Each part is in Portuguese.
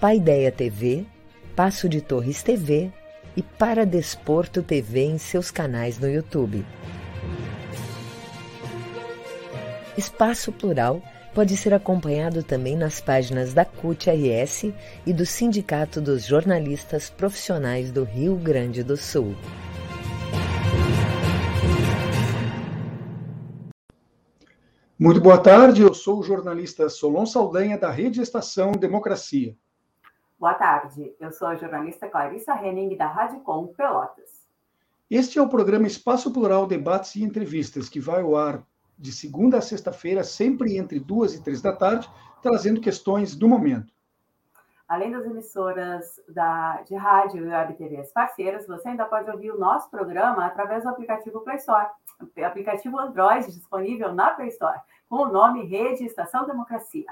Paideia TV, Passo de Torres TV e Para Desporto TV em seus canais no YouTube. Espaço Plural pode ser acompanhado também nas páginas da CUT-RS e do Sindicato dos Jornalistas Profissionais do Rio Grande do Sul. Muito boa tarde, eu sou o jornalista Solon Saldanha, da Rede Estação Democracia. Boa tarde, eu sou a jornalista Clarissa Henning, da Rádio Com Pelotas. Este é o programa Espaço Plural Debates e Entrevistas, que vai ao ar de segunda a sexta-feira, sempre entre duas e três da tarde, trazendo questões do momento. Além das emissoras da, de rádio e web TVs parceiras, você ainda pode ouvir o nosso programa através do aplicativo Play Store, aplicativo Android disponível na Play Store, com o nome Rede Estação Democracia.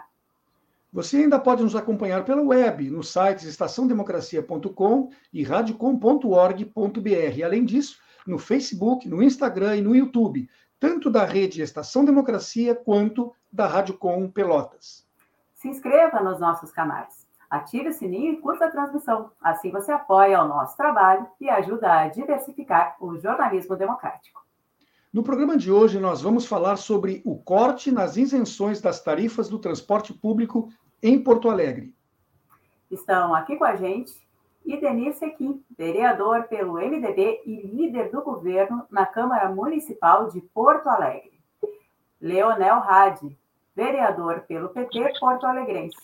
Você ainda pode nos acompanhar pela web, nos sites estaçãodemocracia.com e radiocom.org.br. Além disso, no Facebook, no Instagram e no YouTube tanto da rede Estação Democracia quanto da Rádio Com Pelotas. Se inscreva nos nossos canais, ative o sininho e curta a transmissão. Assim você apoia o nosso trabalho e ajuda a diversificar o jornalismo democrático. No programa de hoje, nós vamos falar sobre o corte nas isenções das tarifas do transporte público em Porto Alegre. Estão aqui com a gente Idenir Sequim, vereador pelo MDB e líder do governo na Câmara Municipal de Porto Alegre. Leonel Hadi, vereador pelo PT Porto Alegrense.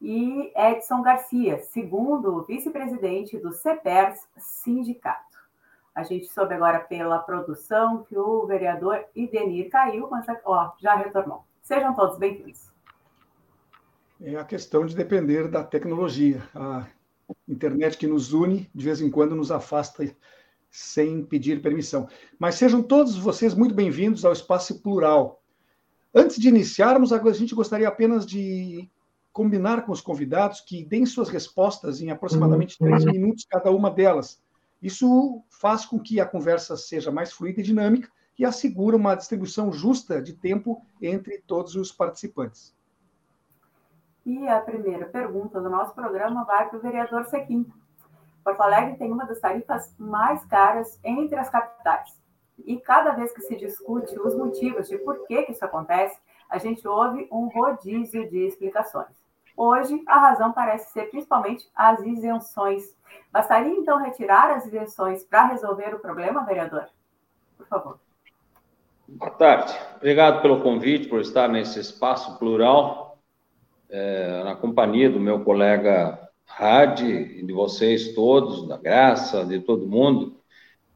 E Edson Garcia, segundo vice-presidente do CEPERS Sindicato. A gente soube agora pela produção que o vereador Idenir caiu, mas ó, já retornou. Sejam todos bem-vindos. É a questão de depender da tecnologia. A internet que nos une, de vez em quando nos afasta sem pedir permissão. Mas sejam todos vocês muito bem-vindos ao Espaço Plural. Antes de iniciarmos, a gente gostaria apenas de combinar com os convidados que deem suas respostas em aproximadamente três minutos cada uma delas. Isso faz com que a conversa seja mais fluida e dinâmica e assegura uma distribuição justa de tempo entre todos os participantes. E a primeira pergunta do nosso programa vai para o vereador Sequim. Porto Alegre tem uma das tarifas mais caras entre as capitais. E cada vez que se discute os motivos de por que, que isso acontece, a gente ouve um rodízio de explicações. Hoje, a razão parece ser principalmente as isenções. Bastaria então retirar as isenções para resolver o problema, vereador? Por favor. Boa tarde. Obrigado pelo convite, por estar nesse espaço plural é, na companhia do meu colega Hadi, de vocês todos, da Graça, de todo mundo,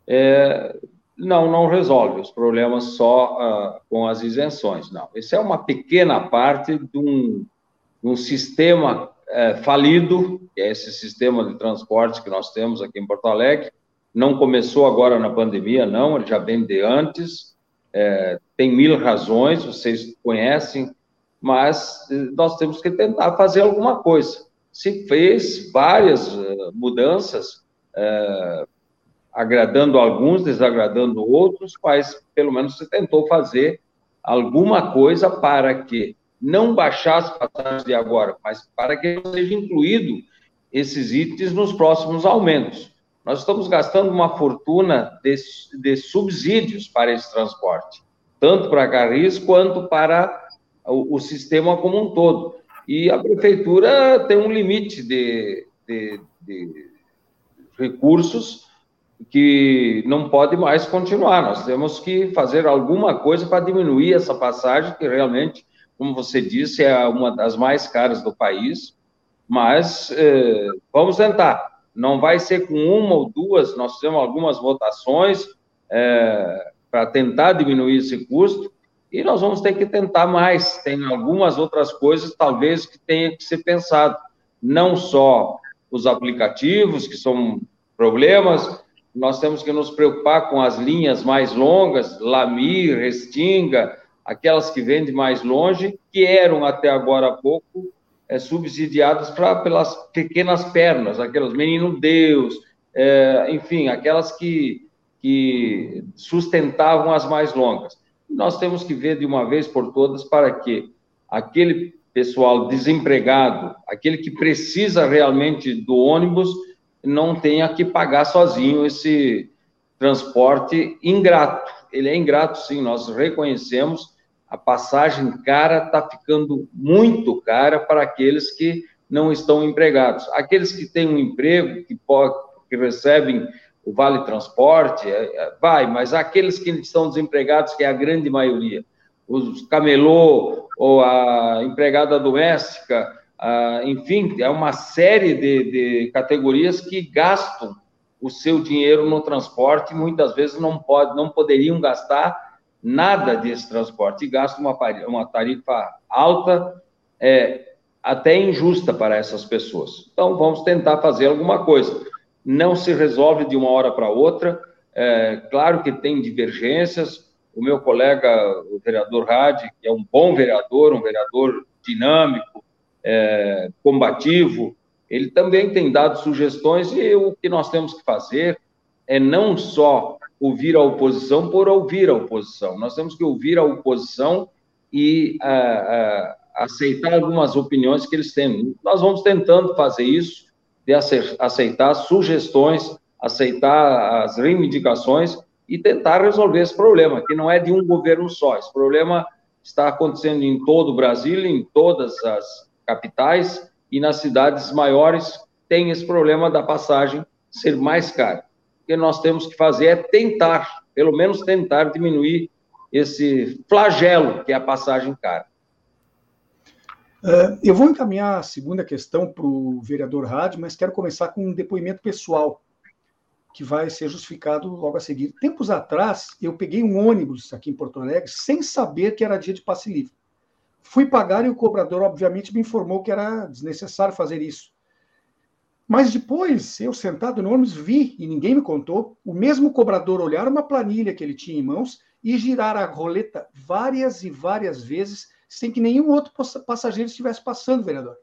é, não, não resolve os problemas só uh, com as isenções, não. Isso é uma pequena parte de um, de um sistema é, falido, que é esse sistema de transporte que nós temos aqui em Porto Alegre. Não começou agora na pandemia, não, ele já vem de antes. É, tem mil razões, vocês conhecem mas eh, nós temos que tentar fazer alguma coisa. Se fez várias uh, mudanças, uh, agradando alguns, desagradando outros, mas pelo menos se tentou fazer alguma coisa para que não baixasse as passagens de agora, mas para que seja incluído esses itens nos próximos aumentos. Nós estamos gastando uma fortuna de, de subsídios para esse transporte, tanto para Carris quanto para o, o sistema como um todo. E a prefeitura tem um limite de, de, de recursos que não pode mais continuar. Nós temos que fazer alguma coisa para diminuir essa passagem, que realmente, como você disse, é uma das mais caras do país. Mas eh, vamos tentar. Não vai ser com uma ou duas, nós temos algumas votações eh, para tentar diminuir esse custo, e nós vamos ter que tentar mais. Tem algumas outras coisas, talvez, que tenha que ser pensado. Não só os aplicativos, que são problemas, nós temos que nos preocupar com as linhas mais longas, Lamir, Restinga, aquelas que vêm de mais longe, que eram até agora há pouco é, subsidiadas pra, pelas pequenas pernas, aquelas Menino Deus, é, enfim, aquelas que, que sustentavam as mais longas. Nós temos que ver de uma vez por todas para que aquele pessoal desempregado, aquele que precisa realmente do ônibus, não tenha que pagar sozinho esse transporte ingrato. Ele é ingrato, sim, nós reconhecemos. A passagem cara está ficando muito cara para aqueles que não estão empregados. Aqueles que têm um emprego, que, que recebem o vale transporte, é, é, vai, mas aqueles que estão desempregados, que é a grande maioria, os camelô ou a empregada doméstica, enfim, é uma série de, de, categorias que gastam o seu dinheiro no transporte, muitas vezes não, pode, não poderiam gastar nada desse transporte, e gastam uma, uma tarifa alta, é, até injusta para essas pessoas. Então, vamos tentar fazer alguma coisa. Não se resolve de uma hora para outra, é, claro que tem divergências, o meu colega, o vereador Hadi, que é um bom vereador, um vereador dinâmico, é, combativo, ele também tem dado sugestões e o que nós temos que fazer é não só ouvir a oposição por ouvir a oposição, nós temos que ouvir a oposição e a, a, aceitar algumas opiniões que eles têm. Nós vamos tentando fazer isso, de aceitar sugestões, aceitar as reivindicações e tentar resolver esse problema, que não é de um governo só. Esse problema está acontecendo em todo o Brasil, em todas as capitais e nas cidades maiores tem esse problema da passagem ser mais cara. O que nós temos que fazer é tentar, pelo menos tentar diminuir esse flagelo que é a passagem cara. Uh, eu vou encaminhar a segunda questão para o vereador Rádio, mas quero começar com um depoimento pessoal, que vai ser justificado logo a seguir. Tempos atrás, eu peguei um ônibus aqui em Porto Alegre sem saber que era dia de passe livre. Fui pagar e o cobrador, obviamente, me informou que era desnecessário fazer isso. Mas depois, eu sentado no ônibus, vi, e ninguém me contou, o mesmo cobrador olhar uma planilha que ele tinha em mãos e girar a roleta várias e várias vezes, sem que nenhum outro passageiro estivesse passando, vereador.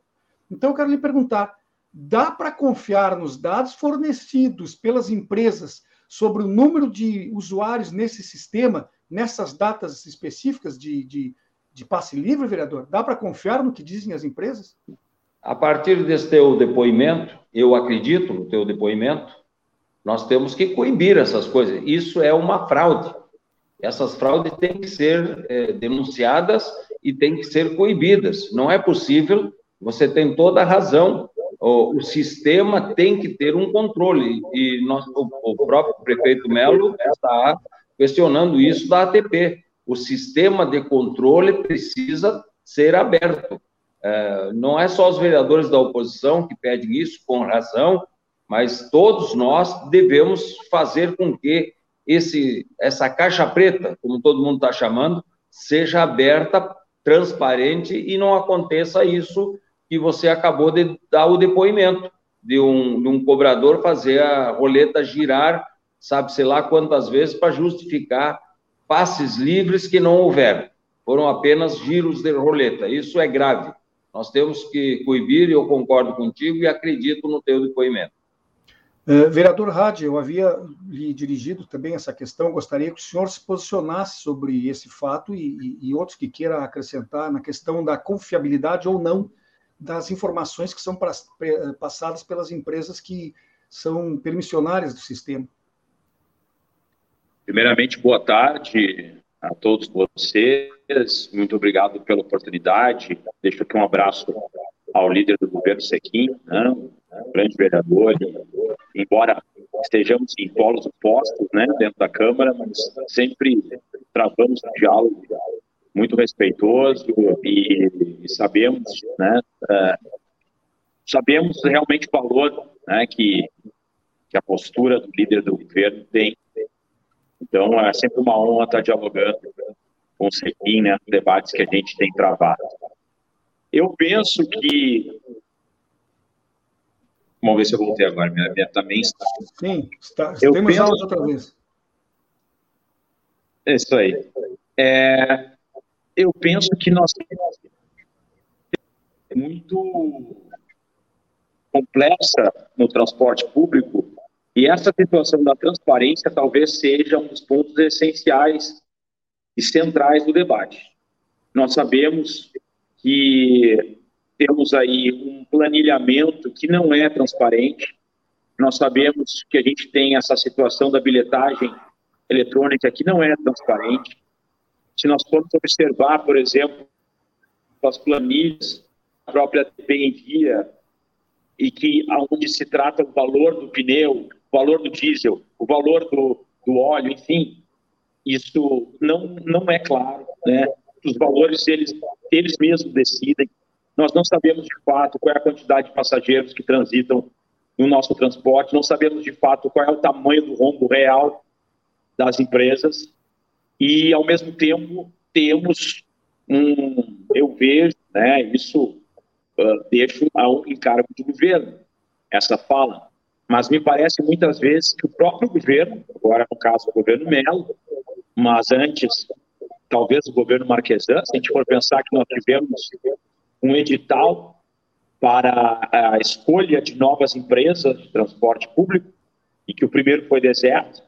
Então, eu quero lhe perguntar: dá para confiar nos dados fornecidos pelas empresas sobre o número de usuários nesse sistema, nessas datas específicas de, de de passe livre, vereador? Dá para confiar no que dizem as empresas? A partir desse teu depoimento, eu acredito no teu depoimento, nós temos que coibir essas coisas. Isso é uma fraude. Essas fraudes têm que ser é, denunciadas e têm que ser coibidas. Não é possível, você tem toda a razão, o, o sistema tem que ter um controle. E nós, o, o próprio prefeito Melo está questionando isso da ATP o sistema de controle precisa ser aberto. É, não é só os vereadores da oposição que pedem isso, com razão, mas todos nós devemos fazer com que esse, essa caixa preta, como todo mundo está chamando, seja aberta, transparente e não aconteça isso que você acabou de dar o depoimento de um, de um cobrador fazer a roleta girar, sabe-se lá quantas vezes, para justificar passes livres que não houveram. Foram apenas giros de roleta. Isso é grave. Nós temos que coibir, eu concordo contigo e acredito no teu depoimento. Uh, vereador Rádio, eu havia lhe dirigido também essa questão, gostaria que o senhor se posicionasse sobre esse fato e, e, e outros que queira acrescentar na questão da confiabilidade ou não das informações que são passadas pelas empresas que são permissionárias do sistema. Primeiramente, boa tarde a todos vocês. Muito obrigado pela oportunidade. Deixo aqui um abraço ao líder do governo Sequim, né, grande vereador. Embora estejamos em polos opostos né, dentro da Câmara, mas sempre travamos um diálogo muito respeitoso e, e sabemos, né, uh, sabemos realmente o valor né, que, que a postura do líder do governo tem. Então, é sempre uma honra estar dialogando com o CEPIM, né, debates que a gente tem travado. Eu penso que. Vamos ver se eu voltei agora. Minha, minha também está. Sim, está. Eu temos penso... aulas outra vez. É isso aí. É, eu penso que nós temos muito complexa no transporte público e essa situação da transparência talvez seja um dos pontos essenciais e centrais do debate. Nós sabemos que temos aí um planilhamento que não é transparente. Nós sabemos que a gente tem essa situação da bilhetagem eletrônica que não é transparente. Se nós formos observar, por exemplo, as planilhas a própria TP e que aonde se trata o valor do pneu, o valor do diesel, o valor do, do óleo, enfim, isso não não é claro, né? Os valores eles eles mesmos decidem. Nós não sabemos de fato qual é a quantidade de passageiros que transitam no nosso transporte, não sabemos de fato qual é o tamanho do rombo real das empresas e, ao mesmo tempo, temos um, eu vejo, né, isso uh, deixo ao encargo do governo, essa fala, mas me parece muitas vezes que o próprio governo, agora no caso o governo Melo, mas antes, talvez o governo Marquesan, se a gente for pensar que nós tivemos um edital para a escolha de novas empresas de transporte público, e que o primeiro foi deserto,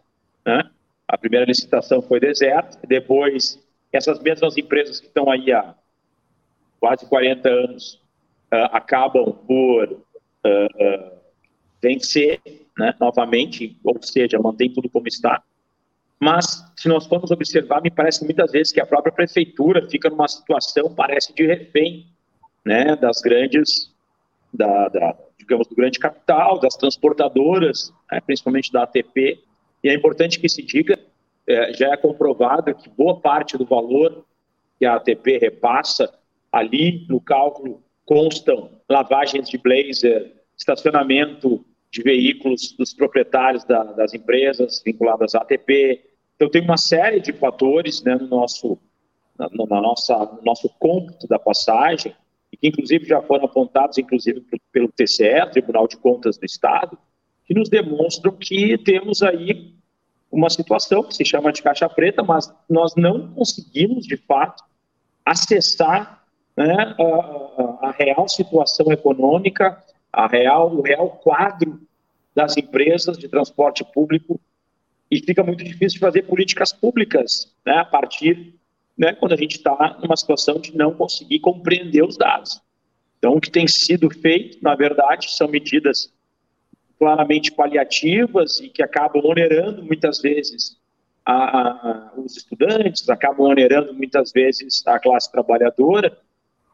né? A primeira licitação foi deserta, depois essas mesmas empresas que estão aí há quase 40 anos uh, acabam por uh, uh, vencer né, novamente, ou seja, mantém tudo como está. Mas, se nós formos observar, me parece muitas vezes que a própria prefeitura fica numa situação, parece, de refém né, das grandes, da, da, digamos, do grande capital, das transportadoras, né, principalmente da ATP, e é importante que se diga, é, já é comprovado que boa parte do valor que a ATP repassa ali no cálculo constam lavagens de blazer, estacionamento de veículos dos proprietários da, das empresas vinculadas à ATP. Então tem uma série de fatores né, no nosso na, na nossa no nosso cômputo da passagem e que inclusive já foram apontados inclusive pelo TCE, Tribunal de Contas do Estado, que nos demonstram que temos aí uma situação que se chama de caixa preta, mas nós não conseguimos, de fato, acessar né, a, a, real situação econômica, a real, o real quadro das empresas de transporte público e fica muito difícil fazer políticas públicas né, a partir né, quando a gente está numa situação de não conseguir compreender os dados. Então, o que tem sido feito, na verdade, são medidas claramente paliativas e que acabam onerando muitas vezes a, a, os estudantes, acabam onerando muitas vezes a classe trabalhadora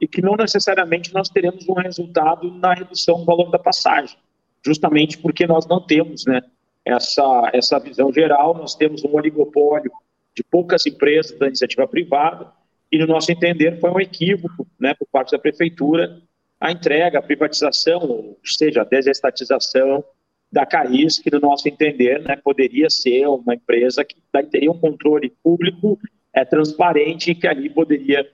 e que não necessariamente nós teremos um resultado na redução do valor da passagem, justamente porque nós não temos né, essa, essa visão geral, nós temos um oligopólio de poucas empresas da iniciativa privada e, no nosso entender, foi um equívoco né, por parte da prefeitura a entrega, a privatização, ou seja, a desestatização da Caris, que no nosso entender né, poderia ser uma empresa que teria um controle público é, transparente e que ali poderia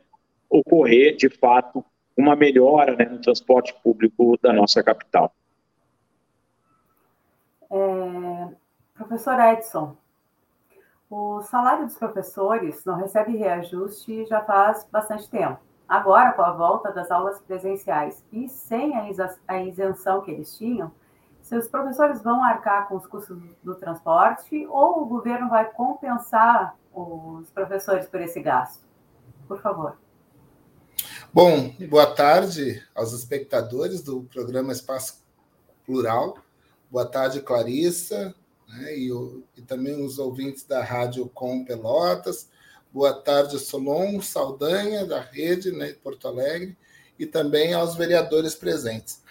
ocorrer, de fato, uma melhora né, no transporte público da nossa capital. É, professor Edson, o salário dos professores não recebe reajuste já faz bastante tempo. Agora, com a volta das aulas presenciais e sem a isenção que eles tinham, seus professores vão arcar com os custos do transporte ou o governo vai compensar os professores por esse gasto? Por favor. Bom, boa tarde aos espectadores do programa Espaço Plural. Boa tarde, Clarissa, né, e, e, também os ouvintes da Rádio Com Pelotas. boa tarde, Solon, Saldanha, da Rede, né, Porto Alegre, e também aos vereadores presentes.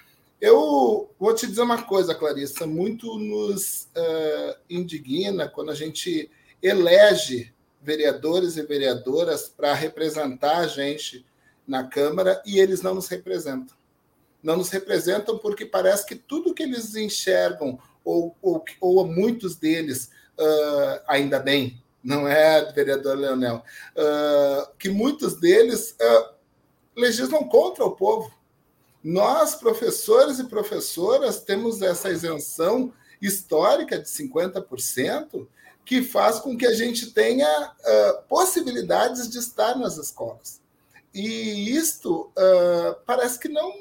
Eu vou te dizer uma coisa, Clarissa, muito nos uh, indigna quando a gente elege vereadores e vereadoras para representar a gente na Câmara e eles não nos representam. Não nos representam porque parece que tudo que eles enxergam, ou, ou, ou muitos deles, uh, ainda bem, não é, vereador Leonel, uh, que muitos deles uh, legislam contra o povo. Nós, professores e professoras, temos essa isenção histórica de 50%, que faz com que a gente tenha possibilidades de estar nas escolas. E isto uh, parece que não,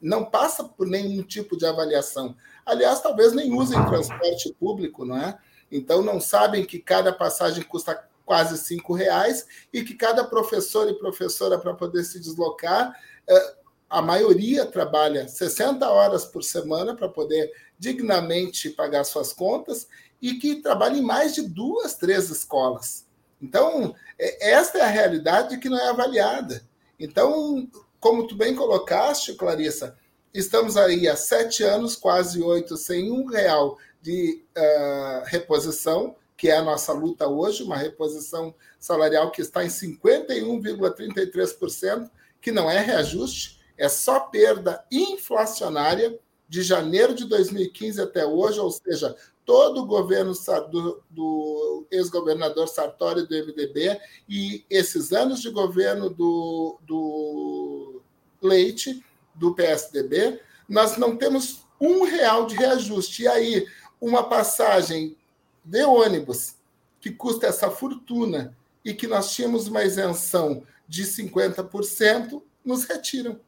não passa por nenhum tipo de avaliação. Aliás, talvez nem usem transporte público, não é? Então não sabem que cada passagem custa quase cinco reais e que cada professor e professora para poder se deslocar, uh, a maioria trabalha 60 horas por semana para poder dignamente pagar suas contas e que trabalha em mais de duas, três escolas. Então, é, esta é a realidade que não é avaliada. Então, como tu bem colocaste, Clarissa, estamos aí há sete anos, quase oito, sem um real de uh, reposição, que é a nossa luta hoje, uma reposição salarial que está em 51,33%, que não é reajuste, é só perda inflacionária de janeiro de 2015 até hoje, ou seja, todo o governo do, do ex-governador Sartori do MDB e esses anos de governo do, do Leite, do PSDB, nós não temos um real de reajuste. E aí, uma passagem de ônibus que custa essa fortuna e que nós tínhamos uma isenção de 50%, nos retiram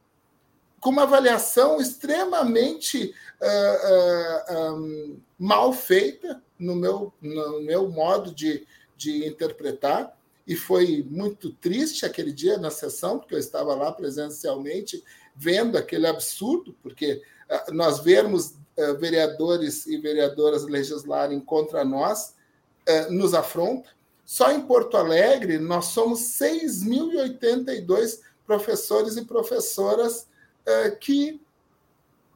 com uma avaliação extremamente uh, uh, um, mal feita no meu, no meu modo de, de interpretar. E foi muito triste aquele dia na sessão, porque eu estava lá presencialmente vendo aquele absurdo, porque uh, nós vermos vereadores e vereadoras legislarem contra nós nos afronta. Só em Porto Alegre, nós somos 6.082 professores e professoras é, que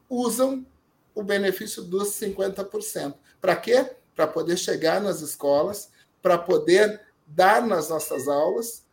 usam o benefício dos 50%. Para quê? Para poder chegar nas escolas, para poder dar nas nossas aulas.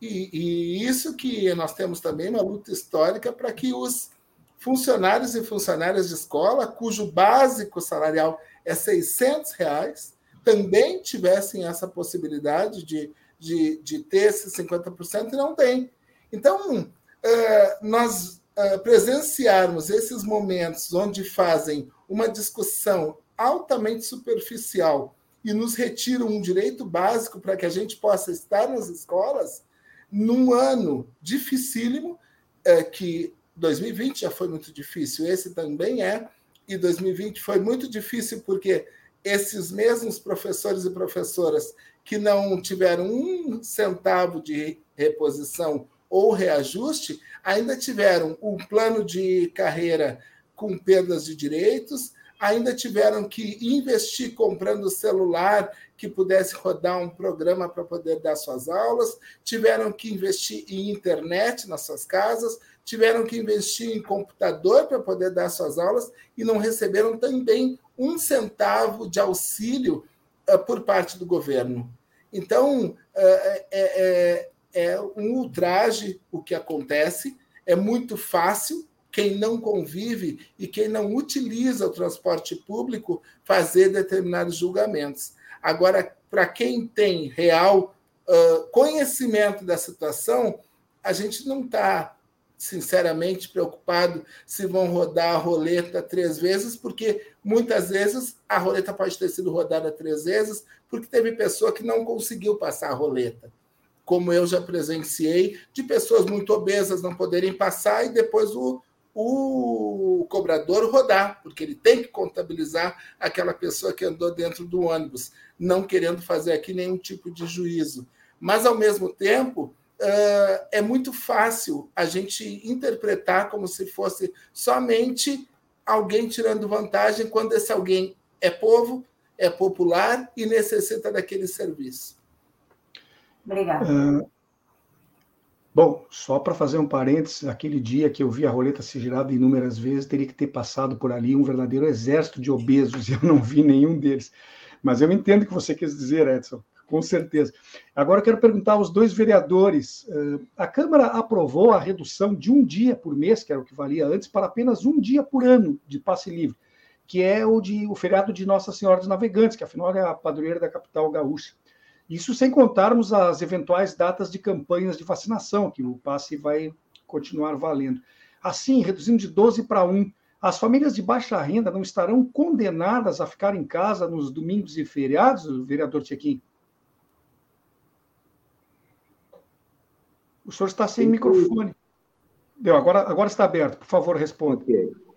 E, e, isso que nós temos também uma luta histórica para que os funcionários e funcionárias de escola, cujo básico salarial é 600 reais, também tivessem essa possibilidade de, de, de ter esses 50% e não tem. Então, é, nós uh, presenciarmos esses momentos onde fazem uma discussão altamente superficial e nos retiram um direito básico para que a gente possa estar nas escolas, num ano dificílimo, uh, que 2020 já foi muito difícil, esse também é, e 2020 foi muito difícil porque esses mesmos professores e professoras que não tiveram um centavo de reposição ou reajuste, ainda tiveram um plano de carreira com perdas de direitos, ainda tiveram que investir comprando celular que pudesse rodar um programa para poder dar suas aulas, tiveram que investir em internet nas suas casas, tiveram que investir em computador para poder dar suas aulas e não receberam também um centavo de auxílio uh, por parte do governo. Então, é, é um ultraje o que acontece, é muito fácil. Quem não convive e quem não utiliza o transporte público fazer determinados julgamentos. Agora, para quem tem real uh, conhecimento da situação, a gente não está, sinceramente, preocupado se vão rodar a roleta três vezes, porque muitas vezes a roleta pode ter sido rodada três vezes, porque teve pessoa que não conseguiu passar a roleta como eu já presenciei, de pessoas muito obesas não poderem passar e depois o, o cobrador rodar, porque ele tem que contabilizar aquela pessoa que andou dentro do ônibus, não querendo fazer aqui nenhum tipo de juízo. Mas, ao mesmo tempo, é muito fácil a gente interpretar como se fosse somente alguém tirando vantagem quando esse alguém é povo, é popular e necessita daquele serviço. Obrigada. Uh, bom, só para fazer um parênteses, aquele dia que eu vi a roleta ser girada inúmeras vezes, teria que ter passado por ali um verdadeiro exército de obesos, e eu não vi nenhum deles. Mas eu entendo o que você quis dizer, Edson, com certeza. Agora eu quero perguntar aos dois vereadores: uh, a Câmara aprovou a redução de um dia por mês, que era o que valia antes, para apenas um dia por ano de passe livre, que é o, de, o feriado de Nossa Senhora dos Navegantes, que afinal é a padroeira da capital gaúcha. Isso sem contarmos as eventuais datas de campanhas de vacinação, que o passe vai continuar valendo. Assim, reduzindo de 12 para 1, as famílias de baixa renda não estarão condenadas a ficar em casa nos domingos e feriados, vereador Tchequim? O senhor está sem microfone. Deu, agora, agora está aberto. Por favor, responda.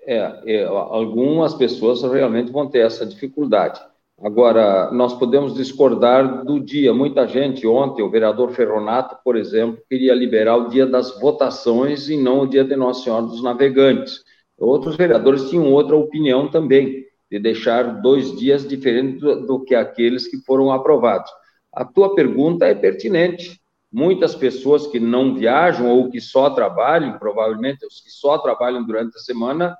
É, é, algumas pessoas realmente vão ter essa dificuldade. Agora, nós podemos discordar do dia. Muita gente, ontem, o vereador Ferronato, por exemplo, queria liberar o dia das votações e não o dia de Nossa Senhora dos Navegantes. Outros vereadores tinham outra opinião também, de deixar dois dias diferentes do, do que aqueles que foram aprovados. A tua pergunta é pertinente. Muitas pessoas que não viajam ou que só trabalham, provavelmente os que só trabalham durante a semana,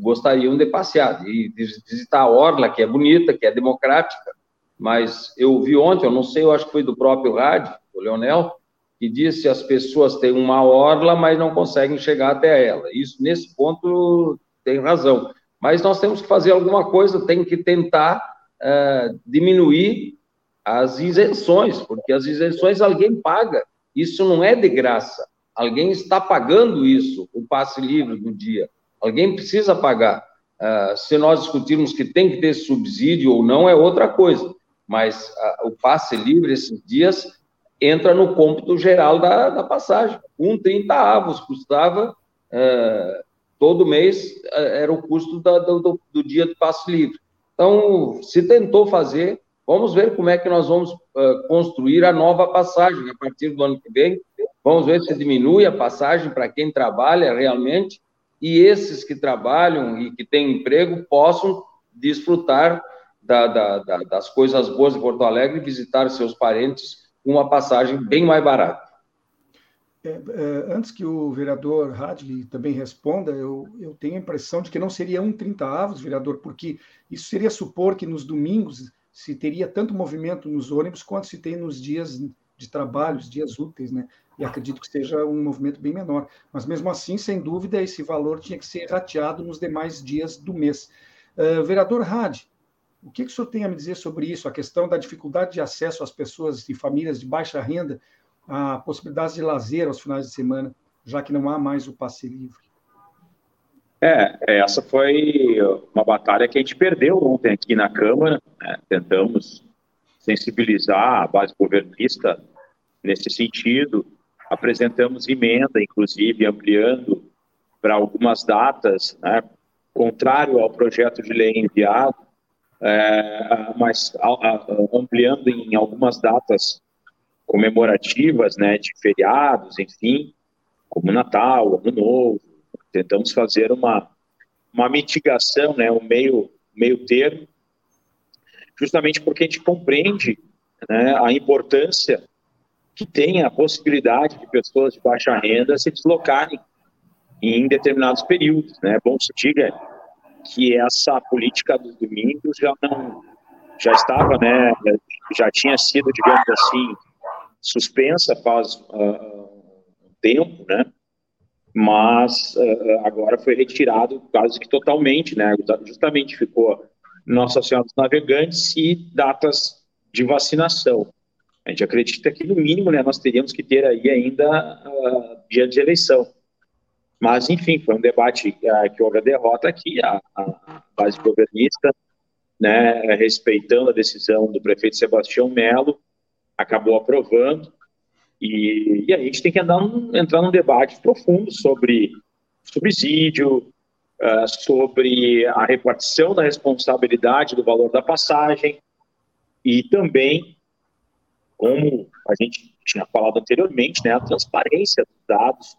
gostariam de passear, de visitar a Orla, que é bonita, que é democrática, mas eu vi ontem, eu não sei, eu acho que foi do próprio rádio, o Leonel, que disse que as pessoas têm uma orla, mas não conseguem chegar até ela. Isso, nesse ponto, tem razão. Mas nós temos que fazer alguma coisa, tem que tentar uh, diminuir as isenções, porque as isenções alguém paga. Isso não é de graça. Alguém está pagando isso, o passe livre do dia. Alguém precisa pagar. Uh, se nós discutirmos que tem que ter subsídio ou não, é outra coisa. Mas uh, o passe livre esses dias entra no cômputo geral da, da passagem. Um 30 avos custava, uh, todo mês era o custo da, do, do, dia de passe livre. Então, se tentou fazer, vamos ver como é que nós vamos construir a nova passagem a partir do ano que vem. Vamos ver se diminui a passagem para quem trabalha realmente e esses que trabalham e que têm emprego possam desfrutar da, da, da, das coisas boas de Porto Alegre e visitar seus parentes com uma passagem bem mais barata. É, é, antes que o vereador Hadley também responda, eu, eu tenho a impressão de que não seria um 30 avos, vereador, porque isso seria supor que nos domingos se teria tanto movimento nos ônibus quanto se tem nos dias de trabalho, os dias úteis, né? E acredito que seja um movimento bem menor. Mas mesmo assim, sem dúvida, esse valor tinha que ser rateado nos demais dias do mês. Uh, vereador Hadi, o que, que o senhor tem a me dizer sobre isso? A questão da dificuldade de acesso às pessoas e famílias de baixa renda a possibilidades de lazer aos finais de semana, já que não há mais o passe livre. É, essa foi uma batalha que a gente perdeu ontem aqui na Câmara. Né? Tentamos sensibilizar a base governista nesse sentido apresentamos emenda, inclusive ampliando para algumas datas, né, contrário ao projeto de lei enviado, é, mas a, a, ampliando em algumas datas comemorativas, né, de feriados, enfim, como Natal, Ano Novo. Tentamos fazer uma, uma mitigação, né, um meio, meio termo, justamente porque a gente compreende né, a importância que tenha a possibilidade de pessoas de baixa renda se deslocarem em determinados períodos. Né? É bom se diga que essa política dos domingos já não já estava, né, já tinha sido, digamos assim, suspensa faz uh, um tempo, né? Mas uh, agora foi retirado quase que totalmente, né? Justamente ficou Nossa Senhora dos Navegantes e datas de vacinação. A gente acredita que, no mínimo, né, nós teríamos que ter aí ainda uh, dia de eleição. Mas, enfim, foi um debate uh, que houve a derrota aqui, a, a base governista, né, respeitando a decisão do prefeito Sebastião Melo, acabou aprovando, e, e a gente tem que andar, entrar num debate profundo sobre subsídio, uh, sobre a repartição da responsabilidade do valor da passagem, e também como a gente tinha falado anteriormente, né, a transparência dos dados,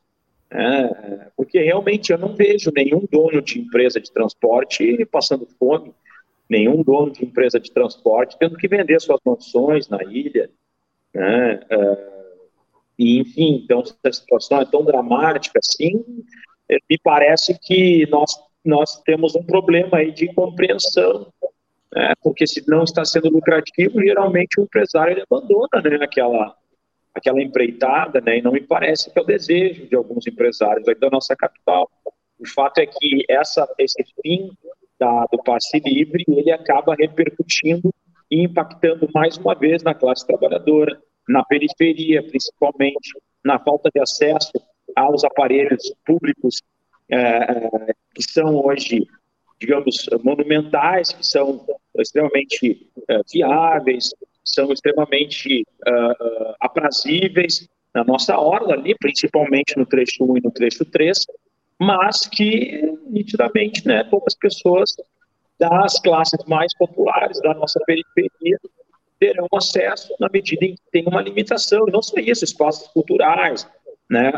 né, porque realmente eu não vejo nenhum dono de empresa de transporte passando fome, nenhum dono de empresa de transporte tendo que vender suas mansões na ilha, Né? E, enfim, então, se a situação é tão dramática assim, me parece que nós, nós temos um problema aí de compreensão, né? porque se não está sendo lucrativo, geralmente o empresário ele abandona né? aquela, aquela empreitada, né? e não me parece que é o desejo de alguns empresários da nossa capital. O fato é que essa, esse fim da, do passe livre, ele acaba repercutindo e impactando mais uma vez na classe trabalhadora, na periferia, principalmente, na falta de acesso aos aparelhos públicos é, que são hoje, digamos, monumentais, que são extremamente é, viáveis, são extremamente uh, aprazíveis na nossa orla ali, principalmente no trecho 1 e no trecho 3, mas que, nitidamente, né, poucas pessoas das classes mais populares da nossa periferia terão acesso na medida em que tem uma limitação, e não só isso, espaços culturais, né,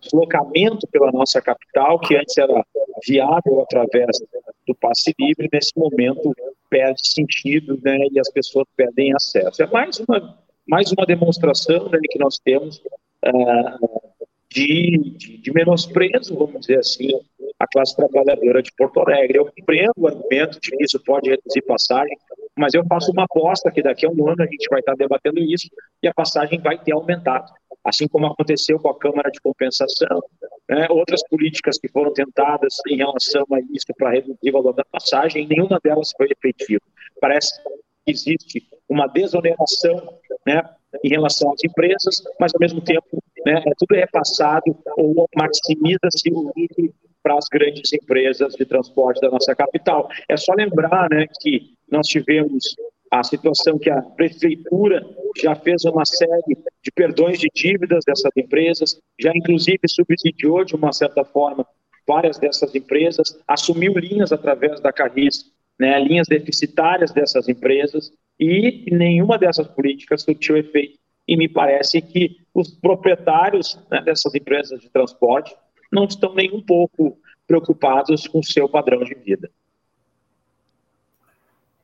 deslocamento pela nossa capital, que antes era viável através do passe livre, nesse momento perde sentido né, e as pessoas perdem acesso. É mais uma, mais uma demonstração né, que nós temos uh, de, de, de, menosprezo, vamos dizer assim, a classe trabalhadora de Porto Alegre. Eu compreendo o argumento de que isso pode reduzir passagem, mas eu faço uma aposta que daqui a um ano a gente vai estar debatendo isso e a passagem vai ter aumentado assim como aconteceu com a Câmara de Compensação, né, outras políticas que foram tentadas em relação a isso para reduzir o valor da passagem, nenhuma delas foi efetiva. Parece que existe uma desoneração né, em relação às empresas, mas ao mesmo tempo né, é tudo repassado ou maximiza-se o lucro para as grandes empresas de transporte da nossa capital. É só lembrar né, que nós tivemos a situação que a prefeitura já fez uma série de perdões de dívidas dessas empresas, já inclusive subsidiou de uma certa forma várias dessas empresas, assumiu linhas através da Carris, né, linhas deficitárias dessas empresas, e nenhuma dessas políticas surtiu efeito. E me parece que os proprietários né, dessas empresas de transporte não estão nem um pouco preocupados com o seu padrão de vida.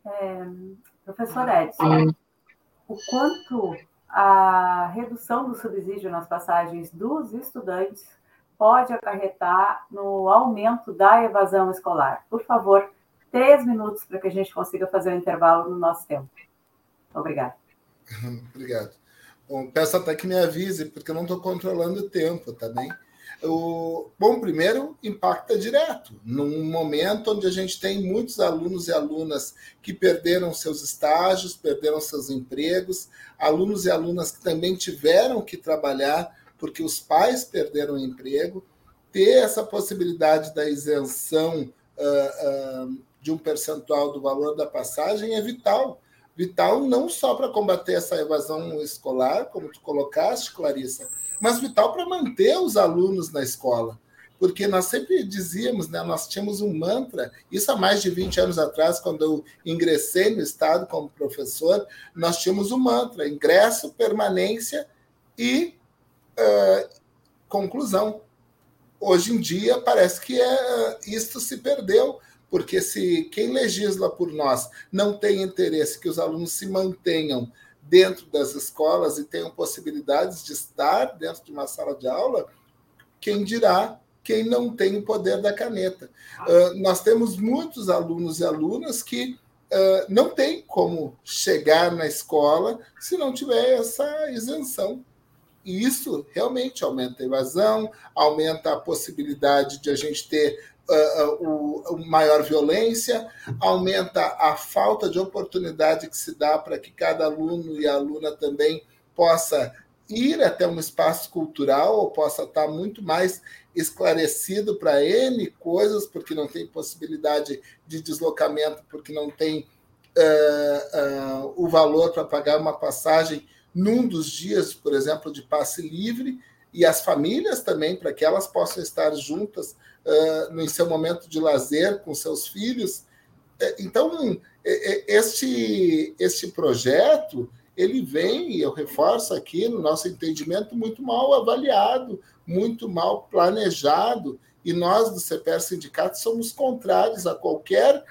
É, Professor Edson, o quanto a redução do subsídio nas passagens dos estudantes pode acarretar no aumento da evasão escolar? Por favor, três minutos para que a gente consiga fazer o intervalo no nosso tempo. Obrigada. Obrigado. Bom, peço até que me avise, porque eu não estou controlando o tempo, tá bem? O, bom, primeiro, impacta direto. Num momento onde a gente tem muitos alunos e alunas que perderam seus estágios, perderam seus empregos, alunos e alunas que também tiveram que trabalhar porque os pais perderam o emprego, ter essa possibilidade da isenção uh, uh, de um percentual do valor da passagem é vital. Vital não só para combater essa evasão escolar, como tu colocaste, Clarissa, mas vital para manter os alunos na escola. Porque nós sempre dizíamos, né, nós tínhamos um mantra, isso há mais de 20 anos atrás, quando eu ingressei no Estado como professor, nós tínhamos um mantra: ingresso, permanência e uh, conclusão. Hoje em dia, parece que é, isto se perdeu, porque se quem legisla por nós não tem interesse que os alunos se mantenham dentro das escolas e tenham possibilidades de estar dentro de uma sala de aula, quem dirá quem não tem o poder da caneta? Uh, nós temos muitos alunos e alunas que uh, não têm como chegar na escola se não tiver essa isenção. E isso realmente aumenta a evasão, aumenta a possibilidade de a gente ter uh, uh, maior violência, aumenta a falta de oportunidade que se dá para que cada aluno e aluna também possa ir até um espaço cultural ou possa estar muito mais esclarecido para N coisas, porque não tem possibilidade de deslocamento, porque não tem uh, uh, o valor para pagar uma passagem num dos dias, por exemplo, de passe livre, e as famílias também, para que elas possam estar juntas uh, em seu momento de lazer com seus filhos. É, então, este, este projeto ele vem, e eu reforço aqui, no nosso entendimento, muito mal avaliado, muito mal planejado, e nós do CPR Sindicato somos contrários a qualquer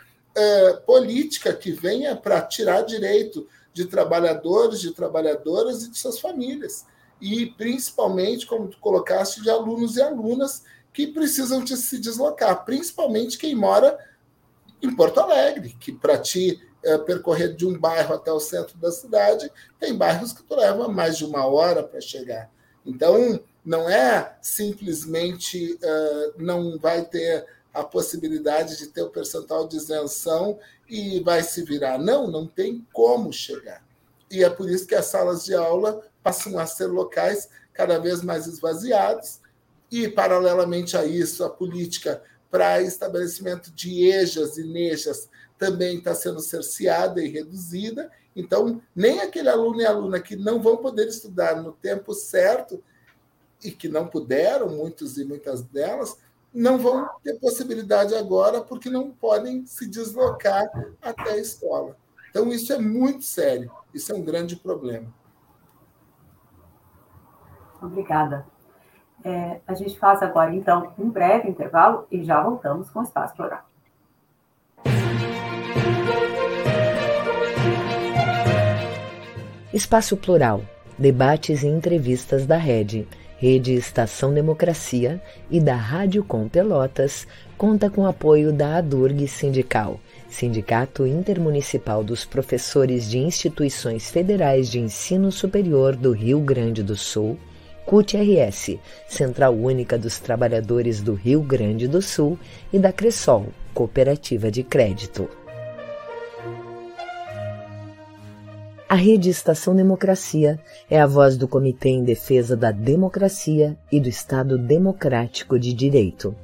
política que venha para tirar direito de trabalhadores, de trabalhadoras e de suas famílias. E principalmente, como tu colocaste, de alunos e alunas que precisam de se deslocar, principalmente quem mora em Porto Alegre, que para ti é, percorrer de um bairro até o centro da cidade, tem bairros que tu leva mais de uma hora para chegar. Então, não é simplesmente uh, não vai ter a possibilidade de ter o percentual de isenção e vai se virar. Não, não tem como chegar. E é por isso que as salas de aula passam a ser locais cada vez mais esvaziados, e, paralelamente a isso, a política para estabelecimento de EJAs e NEJAs também está sendo cerceada e reduzida. Então, nem aquele aluno e aluna que não vão poder estudar no tempo certo e que não puderam, muitos e muitas delas, não vão ter possibilidade agora porque não podem se deslocar até a escola. Então, isso é muito sério, isso é um grande problema. Obrigada. É, a gente faz agora, então, um breve intervalo e já voltamos com o Espaço Plural. Espaço Plural, debates e entrevistas da Rede, Rede Estação Democracia e da Rádio Com Pelotas, conta com apoio da ADURG Sindical, Sindicato Intermunicipal dos Professores de Instituições Federais de Ensino Superior do Rio Grande do Sul, CUT-RS, Central Única dos Trabalhadores do Rio Grande do Sul, e da Cressol, Cooperativa de Crédito. A Rede Estação Democracia é a voz do Comitê em Defesa da Democracia e do Estado Democrático de Direito.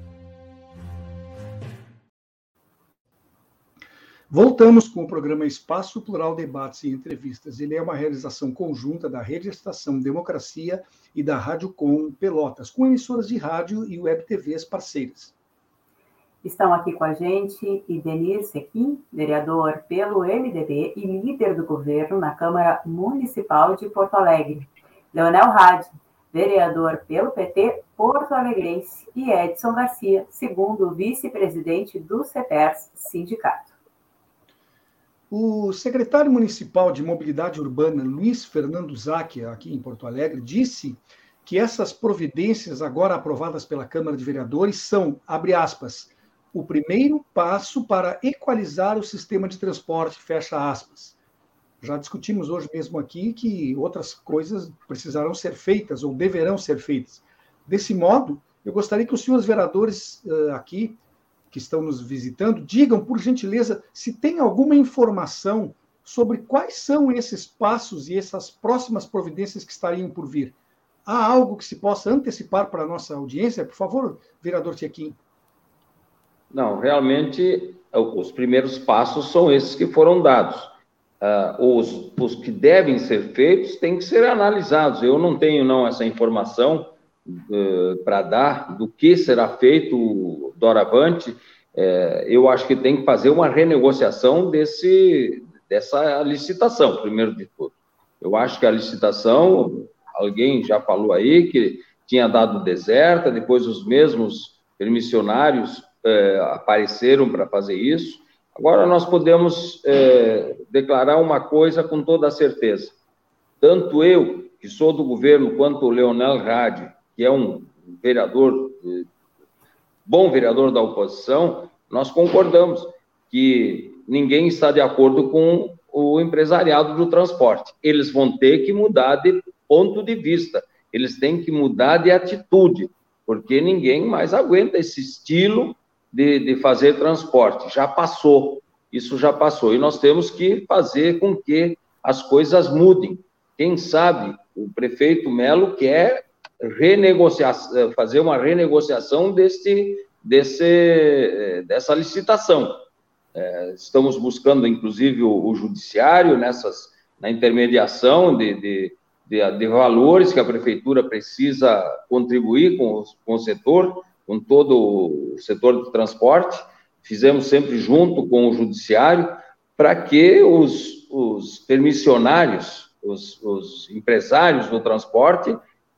Voltamos com o programa Espaço Plural Debates e Entrevistas. Ele é uma realização conjunta da Rede Estação Democracia e da Rádio Com Pelotas, com emissoras de rádio e web TVs parceiras. Estão aqui com a gente Idenir Sequim, vereador pelo MDB e líder do governo na Câmara Municipal de Porto Alegre. Leonel Hadi, vereador pelo PT Porto Alegrense. E Edson Garcia, segundo vice-presidente do CEPERS Sindicato. O secretário municipal de Mobilidade Urbana, Luiz Fernando Záquia, aqui em Porto Alegre, disse que essas providências agora aprovadas pela Câmara de Vereadores são, abre aspas, o primeiro passo para equalizar o sistema de transporte, fecha aspas. Já discutimos hoje mesmo aqui que outras coisas precisarão ser feitas ou deverão ser feitas. Desse modo, eu gostaria que os senhores vereadores uh, aqui que estão nos visitando, digam, por gentileza, se tem alguma informação sobre quais são esses passos e essas próximas providências que estariam por vir. Há algo que se possa antecipar para a nossa audiência? Por favor, vereador Tchequim. Não, realmente, os primeiros passos são esses que foram dados. Uh, os, os que devem ser feitos têm que ser analisados. Eu não tenho, não, essa informação uh, para dar do que será feito doravante, é, eu acho que tem que fazer uma renegociação desse, dessa licitação, primeiro de tudo. Eu acho que a licitação, alguém já falou aí que tinha dado deserta, depois os mesmos permissionários é, apareceram para fazer isso. Agora nós podemos é, declarar uma coisa com toda a certeza. Tanto eu, que sou do governo, quanto o Leonel Rade, que é um vereador bom vereador da oposição, nós concordamos que ninguém está de acordo com o empresariado do transporte. Eles vão ter que mudar de ponto de vista, eles têm que mudar de atitude, porque ninguém mais aguenta esse estilo de, de fazer transporte. Já passou, isso já passou. E nós temos que fazer com que as coisas mudem. Quem sabe o prefeito Melo quer renegociar, fazer uma renegociação desse, desse, dessa licitação. É, estamos buscando, inclusive, o, o, judiciário nessas, na intermediação de, de, de, de, valores que a prefeitura precisa contribuir com, com o setor, com todo o setor de transporte. Fizemos sempre junto com o judiciário para que os, os permissionários, os, os empresários do transporte,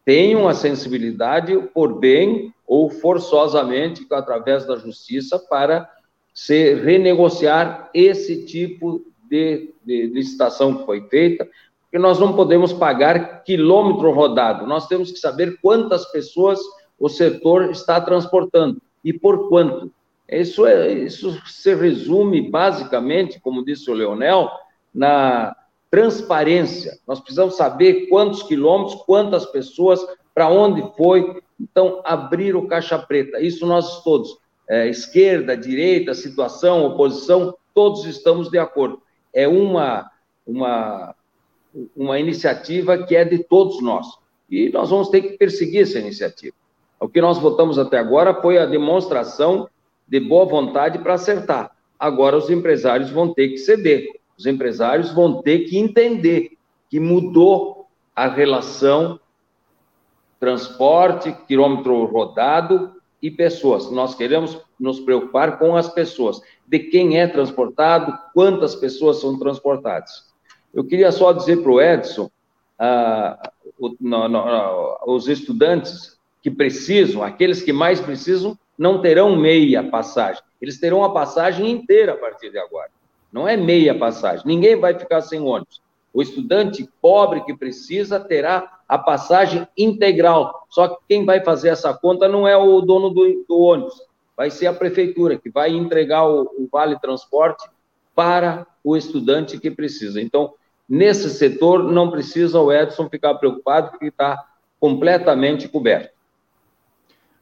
tenham a sensibilidade por bem ou forçosamente através da justiça para se renegociar esse tipo de, de licitação que foi feita, porque nós não podemos pagar quilômetro rodado, nós temos que saber quantas pessoas o setor está transportando e por quanto. Isso, é, isso se resume basicamente, como disse o Leonel, na transparência. Nós precisamos saber quantos quilômetros, quantas pessoas, para onde foi. Então, abrir o caixa preta. Isso nós todos, é, esquerda, direita, situação, oposição, todos estamos de acordo. É uma, uma uma iniciativa que é de todos nós. E nós vamos ter que perseguir essa iniciativa. O que nós votamos até agora foi a demonstração de boa vontade para acertar. Agora os empresários vão ter que ceder. Os empresários vão ter que entender que mudou a relação transporte, quilômetro rodado e pessoas. Nós queremos nos preocupar com as pessoas, de quem é transportado, quantas pessoas são transportadas. Eu queria só dizer para o Edson, ah, o, no, os estudantes que precisam, aqueles que mais precisam, não terão meia passagem, eles terão a passagem inteira a partir de agora. Não é meia passagem, ninguém vai ficar sem ônibus. O estudante pobre que precisa terá a passagem integral. Só que quem vai fazer essa conta não é o dono do, do ônibus, vai ser a prefeitura que vai entregar o, o vale transporte para o estudante que precisa. Então, nesse setor, não precisa o Edson ficar preocupado, porque está completamente coberto.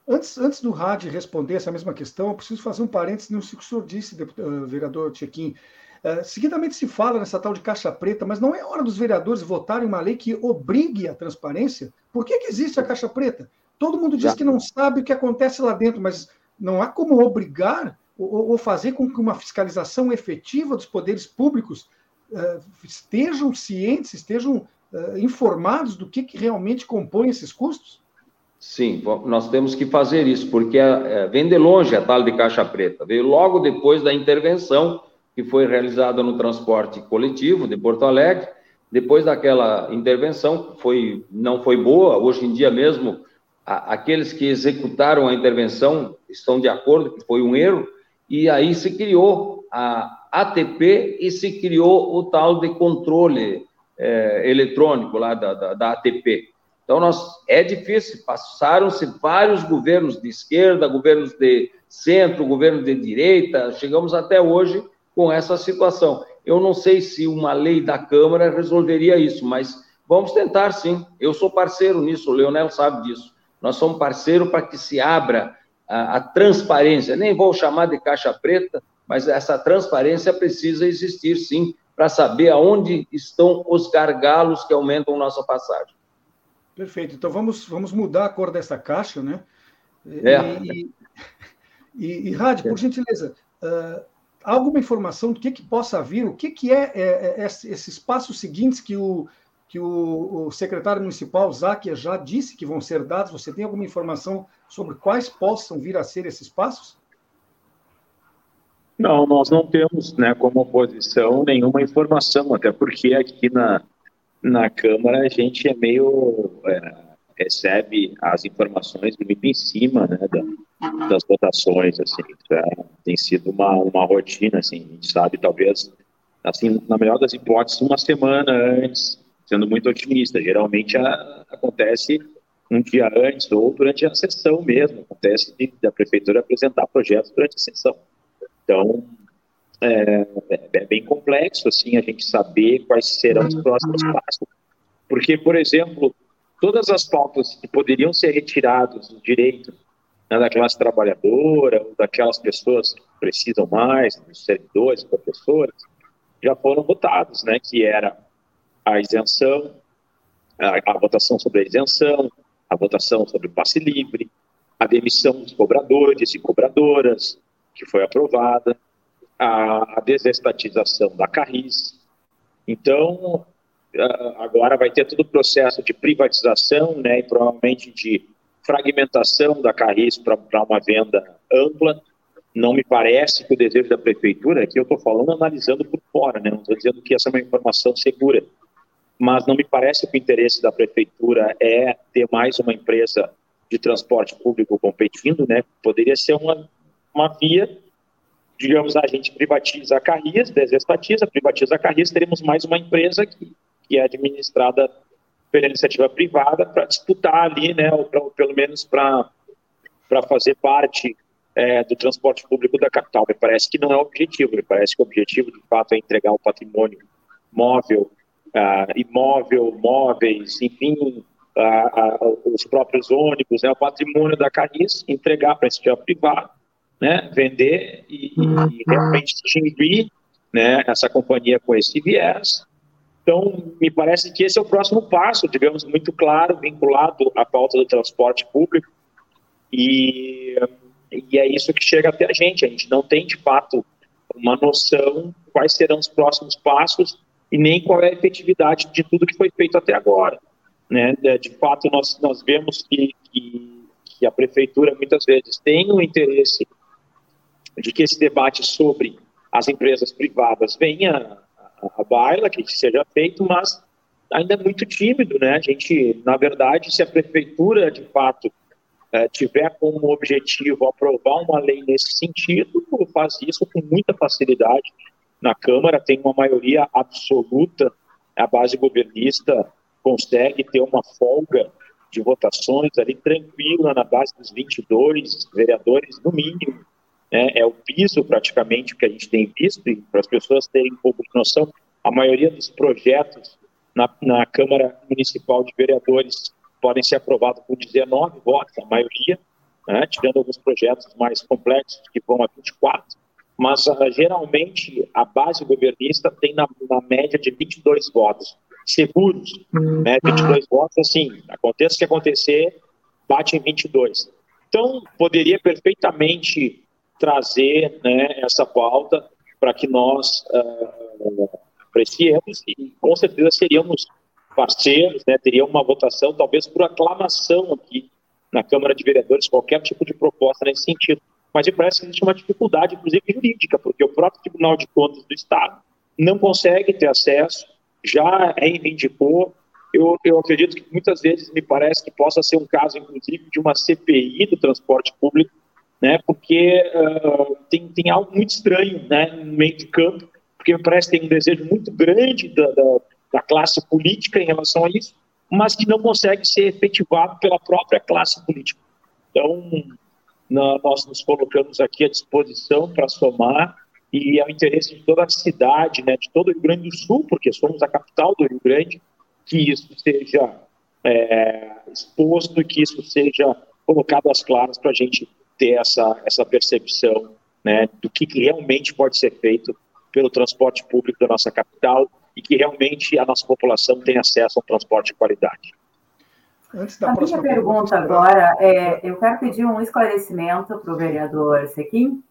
Antes, antes do Rádio responder essa mesma questão, eu preciso fazer um parênteses no que o senhor disse, deputado, uh, vereador Tchequim. Uh, seguidamente se fala nessa tal de caixa preta, mas não é hora dos vereadores votarem uma lei que obrigue a transparência? Por que, que existe a caixa preta? Todo mundo diz Já. que não sabe o que acontece lá dentro, mas não há como obrigar ou, ou fazer com que uma fiscalização efetiva dos poderes públicos uh, estejam cientes, estejam uh, informados do que, que realmente compõe esses custos? Sim, nós temos que fazer isso, porque é, vem de longe a tal de caixa preta. Veio logo depois da intervenção que foi realizada no transporte coletivo de Porto Alegre. Depois daquela intervenção, foi, não foi boa, hoje em dia mesmo, a, aqueles que executaram a intervenção estão de acordo que foi um erro, e aí se criou a ATP e se criou o tal de controle é, eletrônico lá da, da, da, ATP. Então, nós, é difícil, passaram-se vários governos de esquerda, governos de centro, governos de direita, chegamos até hoje com essa situação. Eu não sei se uma lei da Câmara resolveria isso, mas vamos tentar sim. Eu sou parceiro nisso, o Leonel sabe disso. Nós somos parceiro para que se abra a, a transparência, nem vou chamar de caixa preta, mas essa transparência precisa existir sim, para saber aonde estão os gargalos que aumentam nossa passagem. Perfeito. Então vamos, vamos mudar a cor dessa caixa, né? É. E, e, e Rádio, por gentileza, uh, alguma informação do que, que possa vir? O que, que é, é, é esses passos seguintes que o, que o, o secretário municipal, Záquia, já disse que vão ser dados? Você tem alguma informação sobre quais possam vir a ser esses passos? Não, nós não temos, né, como oposição, nenhuma informação, até porque aqui na, na Câmara a gente é meio. É, recebe as informações muito em cima né, da, das votações, assim, tem sido uma, uma rotina, assim, a gente sabe, talvez, assim, na melhor das hipóteses, uma semana antes, sendo muito otimista, geralmente a, acontece um dia antes ou durante a sessão mesmo, acontece de, da prefeitura apresentar projetos durante a sessão. Então, é, é, bem complexo assim a gente saber quais serão os próximos passos. Porque, por exemplo, todas as pautas que poderiam ser retiradas do direito né, da classe trabalhadora, ou daquelas pessoas que precisam mais, dos servidores, professores, já foram votadas, né, que era a isenção, a, a votação sobre a isenção, a votação sobre o passe livre, a demissão dos cobradores e cobradoras, que foi aprovada, a, desestatização da Carris. Então, agora vai ter todo o processo de privatização, né, e provavelmente de fragmentação da Carris para uma venda ampla. Não me parece que o desejo da prefeitura, aqui eu estou falando analisando por fora, né, não estou dizendo que essa é uma informação segura, mas não me parece que o interesse da prefeitura é ter mais uma empresa de transporte público competindo, né? Poderia ser uma uma via digamos, a gente privatiza a Carris, desestatiza, privatiza a Carris, teremos mais uma empresa que, que é administrada pela iniciativa privada para disputar ali, né, ou pra, pelo menos para fazer parte é, do transporte público da capital. Me parece que não é o objetivo, me parece que o objetivo, de fato, é entregar o patrimônio móvel, uh, imóvel, móveis, enfim, uh, uh, os próprios ônibus, né, o patrimônio da Caris, entregar para a iniciativa privada, né, vender e, e uhum. realmente extinguir né, essa companhia com esse viés. Então, me parece que esse é o próximo passo, digamos, muito claro, vinculado à pauta do transporte público. E, e é isso que chega até a gente. A gente não tem, de fato, uma noção quais serão os próximos passos e nem qual é a efetividade de tudo que foi feito até agora. Né? De fato, nós, nós vemos que, que, que a prefeitura muitas vezes tem um interesse de que esse debate sobre as empresas privadas venha à baila, que seja feito, mas ainda é muito tímido, né? A gente, na verdade, se a prefeitura de fato é, tiver como objetivo aprovar uma lei nesse sentido, faz isso com muita facilidade na Câmara, tem uma maioria absoluta, a base governista consegue ter uma folga de votações ali tranquila na base dos 22 vereadores, no mínimo, né, é o piso praticamente que a gente tem visto, e para as pessoas terem um pouco de noção, a maioria dos projetos na, na Câmara Municipal de Vereadores podem ser aprovados com 19 votos, a maioria, né, tirando alguns projetos mais complexos que vão a 24, mas uh, geralmente a base governista tem na, na, média de 22 votos seguros, né, 22 votos, assim, aconteça o que acontecer, bate em 22. Então, poderia perfeitamente trazer né, essa pauta para que nós uh, apreciemos e com certeza seríamos parceiros, né, teria uma votação talvez por aclamação aqui na Câmara de Vereadores, qualquer tipo de proposta nesse sentido. Mas me parece que existe uma dificuldade, inclusive jurídica, porque o próprio Tribunal de Contas do Estado não consegue ter acesso, já reivindicou. Eu, eu acredito que muitas vezes me parece que possa ser um caso, inclusive, de uma CPI do transporte público, né, porque uh, tem, tem algo muito estranho né, no meio de campo, porque parece que tem um desejo muito grande da, da, da classe política em relação a isso, mas que não consegue ser efetivado pela própria classe política. Então, na, nós nos colocamos aqui à disposição para somar e é o interesse de toda a cidade, né, de todo o Rio Grande do Sul, porque somos a capital do Rio Grande, que isso seja é, exposto, que isso seja colocado às claras para a gente ter essa, essa percepção né, do que, que realmente pode ser feito pelo transporte público da nossa capital e que realmente a nossa população tem acesso a um transporte de qualidade. Antes da a minha pergunta agora é, eu quero pedir um esclarecimento para o vereador Sequim.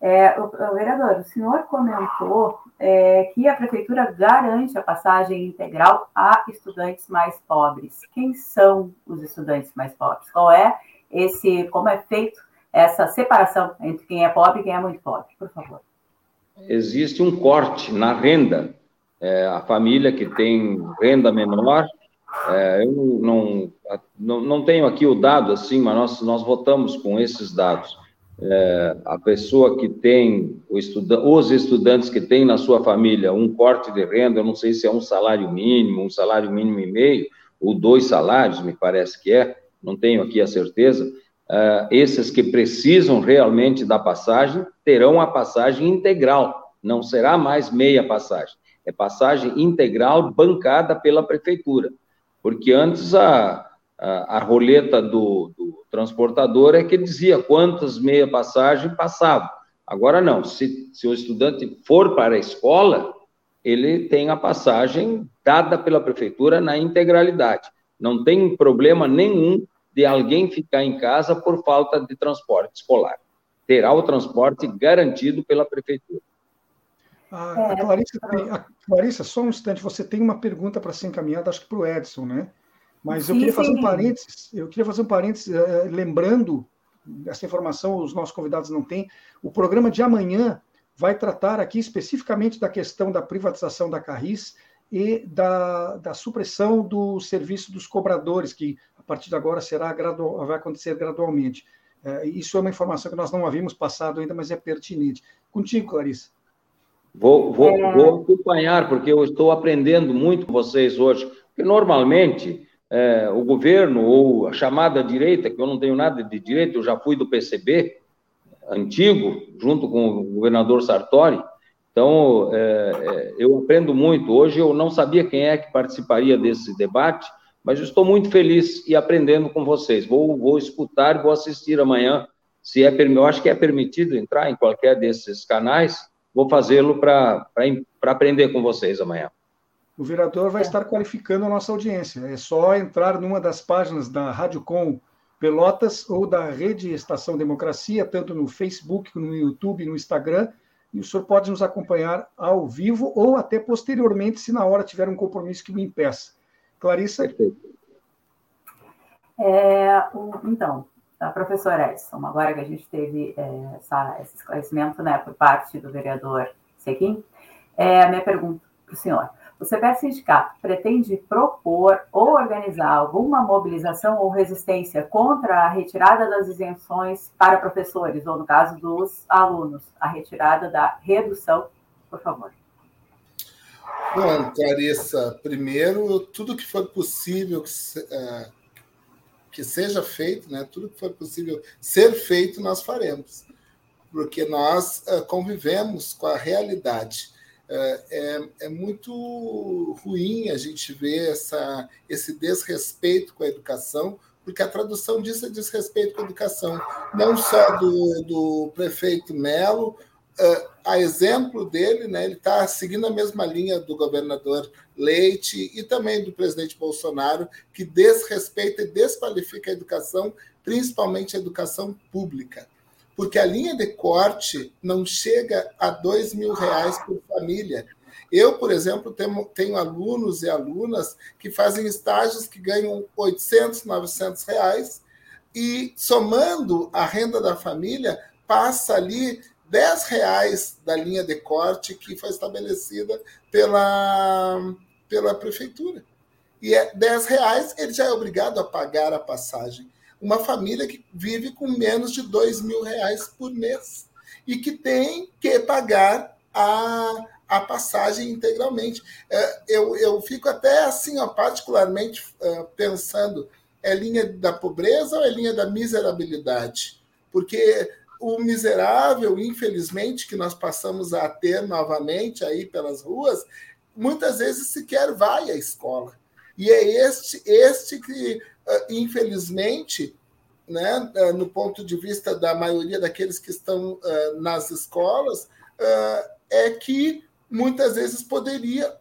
É, o, o, vereador, o senhor comentou é, que a prefeitura garante a passagem integral a estudantes mais pobres. Quem são os estudantes mais pobres? Qual é esse, como é feito essa separação entre quem é pobre e quem é muito pobre, por favor. Existe um corte na renda. É, a família que tem renda menor, é, eu não, não, não tenho aqui o dado assim, mas nós, nós votamos com esses dados. É, a pessoa que tem, estuda, os estudantes que têm na sua família um corte de renda, eu não sei se é um salário mínimo, um salário mínimo e meio, ou dois salários, me parece que é, não tenho aqui a certeza, uh, esses que precisam realmente da passagem terão a passagem integral, não será mais meia passagem, é passagem integral bancada pela prefeitura, porque antes a, a, a roleta do, do, transportador é que dizia quantas meia passagem passavam. Agora não, se, se o estudante for para a escola, ele tem a passagem dada pela prefeitura na integralidade. Não tem problema nenhum de alguém ficar em casa por falta de transporte escolar. Terá o transporte garantido pela prefeitura. A, a, é. Clarissa, a Clarissa, só um instante, você tem uma pergunta para ser encaminhada, acho que para o Edson, né? Mas eu queria fazer um parênteses, eu queria fazer um parênteses, uh, lembrando, essa informação os nossos convidados não têm, o programa de amanhã vai tratar aqui especificamente da questão da privatização da Carris e da, da supressão do serviço dos cobradores, que a partir de agora será gradual, vai acontecer gradualmente. É, isso é uma informação que nós não havíamos passado ainda, mas é pertinente. Contigo, Clarissa. Vou, vou, é... vou acompanhar, porque eu estou aprendendo muito com vocês hoje. Porque normalmente é, o governo ou a chamada direita, que eu não tenho nada de direita, eu já fui do PCB antigo, junto com o governador Sartori. Então, é, é, eu aprendo muito. Hoje eu não sabia quem é que participaria desse debate, mas eu estou muito feliz e aprendendo com vocês. Vou, vou escutar e vou assistir amanhã, se é eu acho que é permitido entrar em qualquer desses canais. Vou fazê-lo para aprender com vocês amanhã. O vereador vai estar qualificando a nossa audiência. É só entrar numa das páginas da Rádio Com Pelotas ou da Rede Estação Democracia, tanto no Facebook, no YouTube, no Instagram, e o senhor pode nos acompanhar ao vivo ou até posteriormente, se na hora tiver um compromisso que me impeça. Clarissa? Perfeito. É, então, a professora Edson, agora que a gente teve é, essa, esse esclarecimento né, por parte do vereador Sequim, é, a minha pergunta para o senhor. O CPF Sindicato pretende propor ou organizar alguma mobilização ou resistência contra a retirada das isenções para professores, ou no caso dos alunos, a retirada da redução, por favor. Bom, Clarissa, primeiro, tudo que for possível que, é, que seja feito, né, tudo que for possível ser feito, nós faremos, porque nós é, convivemos com a realidade. É, é, é, muito ruim a gente ver essa, esse desrespeito com a educação, porque a tradução disso é desrespeito com a educação, não só do, do prefeito Melo, a exemplo dele, né, ele está seguindo a mesma linha do governador Leite e também do presidente Bolsonaro, que desrespeita e desqualifica a educação, principalmente a educação pública. Porque a linha de corte não chega a dois mil reais por família. Eu, por exemplo, tenho, tenho alunos e alunas que fazem estágios que ganham 800, 900 reais e somando a renda da família passa ali 10 reais da linha de corte que foi estabelecida pela, pela prefeitura. E é 10 reais, ele já é obrigado a pagar a passagem. Uma família que vive com menos de 2 mil reais por mês e que tem que pagar a, a passagem integralmente. É, eu, eu fico até assim, ó, particularmente uh, pensando, é linha da pobreza ou é linha da miserabilidade? Porque o miserável, infelizmente, que nós passamos a ter novamente aí pelas ruas, muitas vezes sequer vai à escola. E é este, este que, ah, infelizmente, né, ah, no ponto de vista da maioria daqueles que estão uh, nas escolas, uh, é que muitas vezes poderia,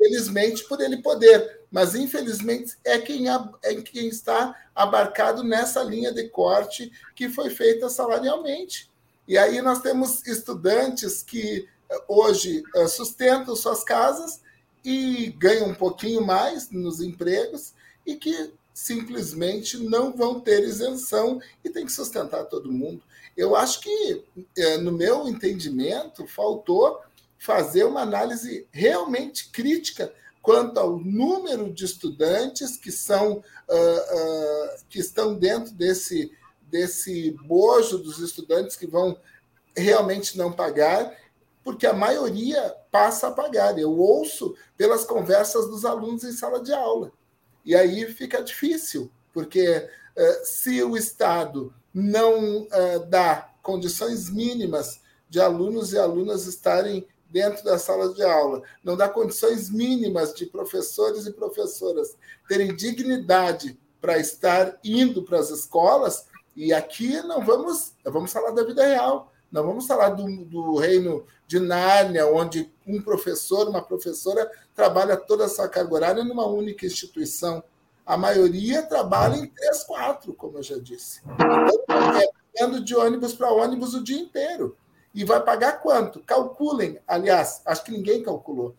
felizmente, por ele poder, mas infelizmente é quem, é quem está abarcado nessa linha de corte que foi feita salarialmente. E aí nós temos estudantes que eh, hoje eh, sustentam suas casas e ganham um pouquinho mais nos empregos e que simplesmente não vão ter isenção e tem que sustentar todo mundo. Eu acho que, eh, no meu entendimento, faltou fazer uma análise realmente crítica quanto ao número de estudantes que são uh, uh, que estão dentro desse desse bojo dos estudantes que vão realmente não pagar, porque a maioria passa a pagar. Eu ouço pelas conversas dos alunos em sala de aula. E aí fica difícil, porque uh, se o Estado não dá condições mínimas de alunos e alunas estarem dentro da sala de aula, não dá condições mínimas de professores e professoras terem dignidade para estar indo para as escolas, e aqui não vamos, vamos falar da vida real, não vamos falar do, do reino de Nárnia, onde um professor, uma professora trabalha toda a sua carga horária numa única instituição. A maioria trabalha em três, quatro, como eu já disse. Então, é de ônibus para ônibus o dia inteiro. E vai pagar quanto? Calculem, aliás, acho que ninguém calculou.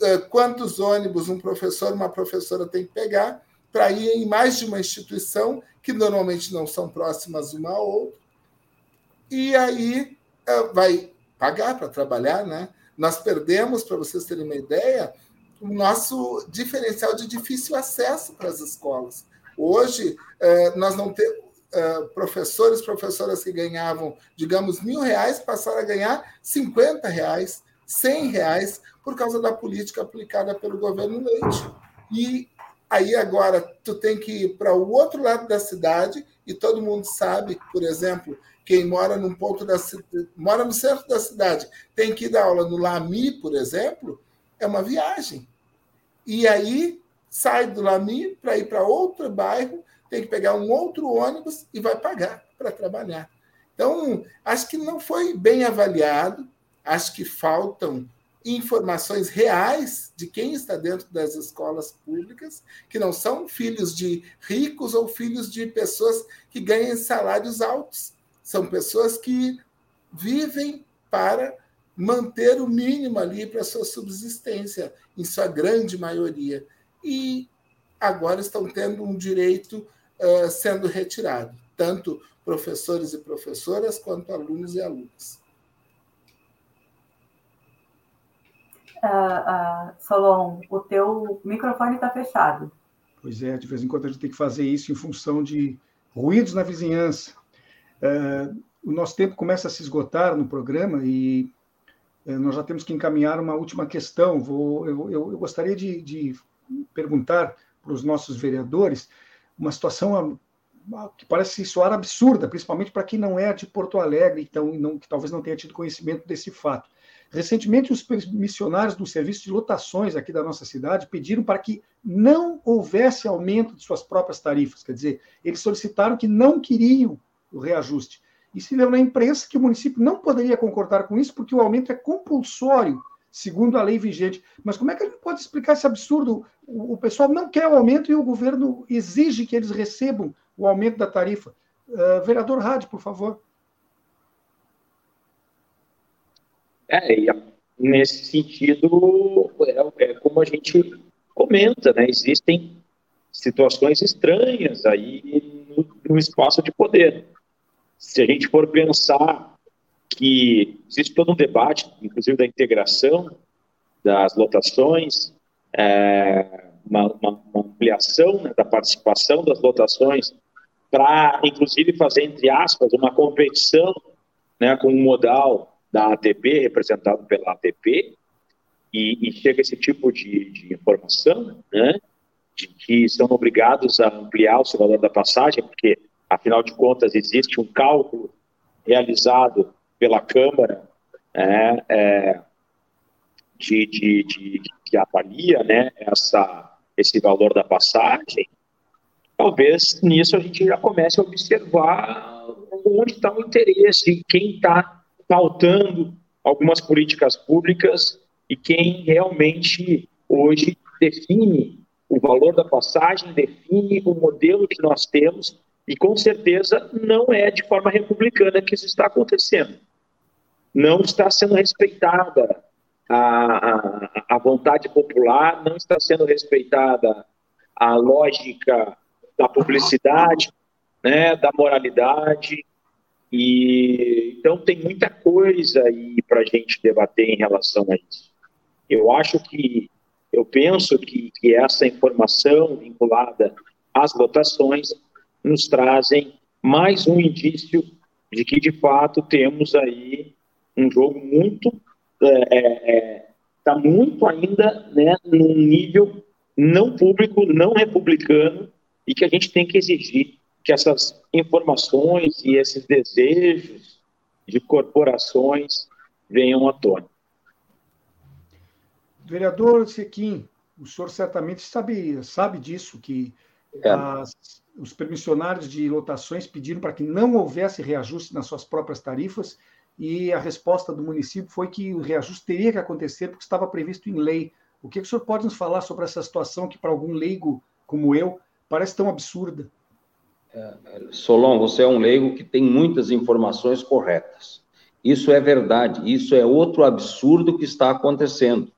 Eh, quantos ônibus um professor, uma professora tem que pegar para ir em mais de uma instituição, que normalmente não são próximas uma à outra. E aí eh, vai pagar para trabalhar, né? Nós perdemos, para vocês terem uma ideia, o nosso diferencial de difícil acesso para as escolas. Hoje, eh, nós não temos uh, professores, professoras que ganhavam, digamos, mil reais, passaram a ganhar 50 reais, 100 reais, por causa da política aplicada pelo governo Leite. E aí agora tu tem que ir para o outro lado da cidade, e todo mundo sabe, por exemplo, quem mora num ponto da mora no centro da cidade, tem que dar aula no Lami, por exemplo, é uma viagem. E aí sai do Lami para ir para outro bairro, tem que pegar um outro ônibus e vai pagar para trabalhar. Então, acho que não foi bem avaliado, acho que faltam informações reais de quem está dentro das escolas públicas, que não são filhos de ricos ou filhos de pessoas que ganham salários altos. São pessoas que vivem para manter o mínimo ali para sua subsistência, em sua grande maioria. E agora estão tendo um direito uh, sendo retirado, tanto professores e professoras quanto alunos e alunas. Uh, uh, Solon, o teu microfone está fechado. Pois é, de vez em quando a gente tem que fazer isso em função de ruídos na vizinhança. Uh, o nosso tempo começa a se esgotar no programa e uh, nós já temos que encaminhar uma última questão. Vou, eu, eu, eu gostaria de, de, perguntar para os nossos vereadores uma situação ah, que parece soar absurda, principalmente para quem não é de Porto Alegre, então não, que talvez não tenha tido conhecimento desse fato. Recentemente, os missionários do serviço de lotações aqui da nossa cidade pediram para que não houvesse aumento de suas próprias tarifas. Quer dizer, eles solicitaram que não queriam o reajuste. E se leu na imprensa que o município não poderia concordar com isso, porque o aumento é compulsório, segundo a lei vigente. Mas como é que a gente pode explicar esse absurdo? O, pessoal não quer o aumento e o governo exige que eles recebam o aumento da tarifa. Uh, vereador Rádio, por favor. É, nesse sentido, é, é, como a gente comenta, né? Existem situações estranhas aí no, no espaço de poder. Se a gente for pensar que existe todo um debate, inclusive da integração das lotações, é, uma, uma, uma, ampliação né, da participação das lotações para, inclusive, fazer, entre aspas, uma competição né, com um modal da ATP, representado pela ATP, e, e chega esse tipo de, de informação, né, de que são obrigados a ampliar o seu valor da passagem, porque, afinal de contas, existe um cálculo realizado pela Câmara é, é, de, de, de, que avalia né, essa, esse valor da passagem, talvez nisso a gente já comece a observar onde está o interesse, quem está pautando algumas políticas públicas e quem realmente hoje define o valor da passagem, define o modelo que nós temos e com certeza não é de forma republicana que isso está acontecendo. Não está sendo respeitada. A, a, a vontade popular, não está sendo respeitada. A lógica da publicidade, né, da moralidade, e então tem muita coisa aí para a gente debater em relação a isso. Eu acho que, eu penso que, que essa informação vinculada às votações nos trazem mais um indício de que de fato temos aí um jogo muito está é, é, tá muito ainda né, num nível não público, não republicano e que a gente tem que exigir que essas informações e esses desejos de corporações venham à tona. Vereador Sequim, o senhor certamente sabe, sabe disso, que é. as, os permissionários de lotações pediram para que não houvesse reajuste nas suas próprias tarifas e a resposta do município foi que o reajuste teria que acontecer porque estava previsto em lei. O que, que o senhor pode nos falar sobre essa situação que, para algum leigo como eu, parece tão absurda? Solon, você é um leigo que tem muitas informações corretas. Isso é verdade, isso é outro absurdo que está acontecendo.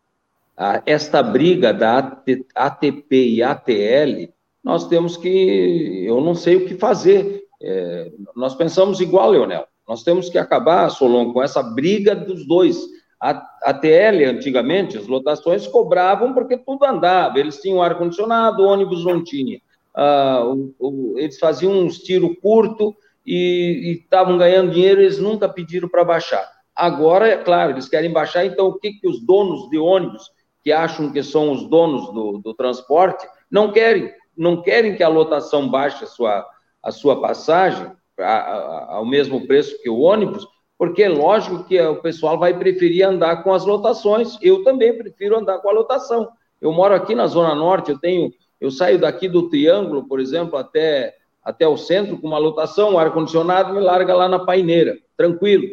Esta briga da ATP e ATL, nós temos que. Eu não sei o que fazer. É, nós pensamos igual, Leonel. Nós temos que acabar, Solon, com essa briga dos dois. A ATL, antigamente, as lotações cobravam porque tudo andava, eles tinham ar-condicionado, ônibus não tinha. ah, o, o, eles faziam uns tiros curtos e estavam ganhando dinheiro, eles nunca pediram para baixar. Agora, é claro, eles querem baixar, então o que, que os donos de ônibus, que acham que são os donos do, do transporte, não querem? Não querem que a lotação baixe a sua, a sua passagem a, a, ao mesmo preço que o ônibus, porque é lógico que o pessoal vai preferir andar com as lotações. Eu também prefiro andar com a lotação. Eu moro aqui na Zona Norte, eu tenho, eu saio daqui do Triângulo, por exemplo, até, até o centro com uma lotação, o ar-condicionado me larga lá na paineira, tranquilo.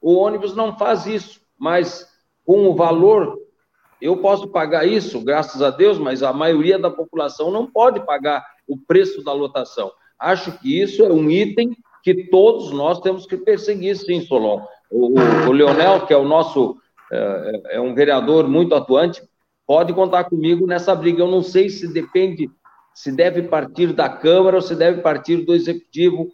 O ônibus não faz isso, mas com o valor, eu posso pagar isso, graças a Deus, mas a maioria da população não pode pagar o preço da lotação. Acho que isso é um item que todos nós temos que perseguir, sim, Solon. O, o, Leonel, que é o nosso, é, é, um vereador muito atuante, pode contar comigo nessa briga. Eu não sei se depende, se deve partir da Câmara ou se deve partir do Executivo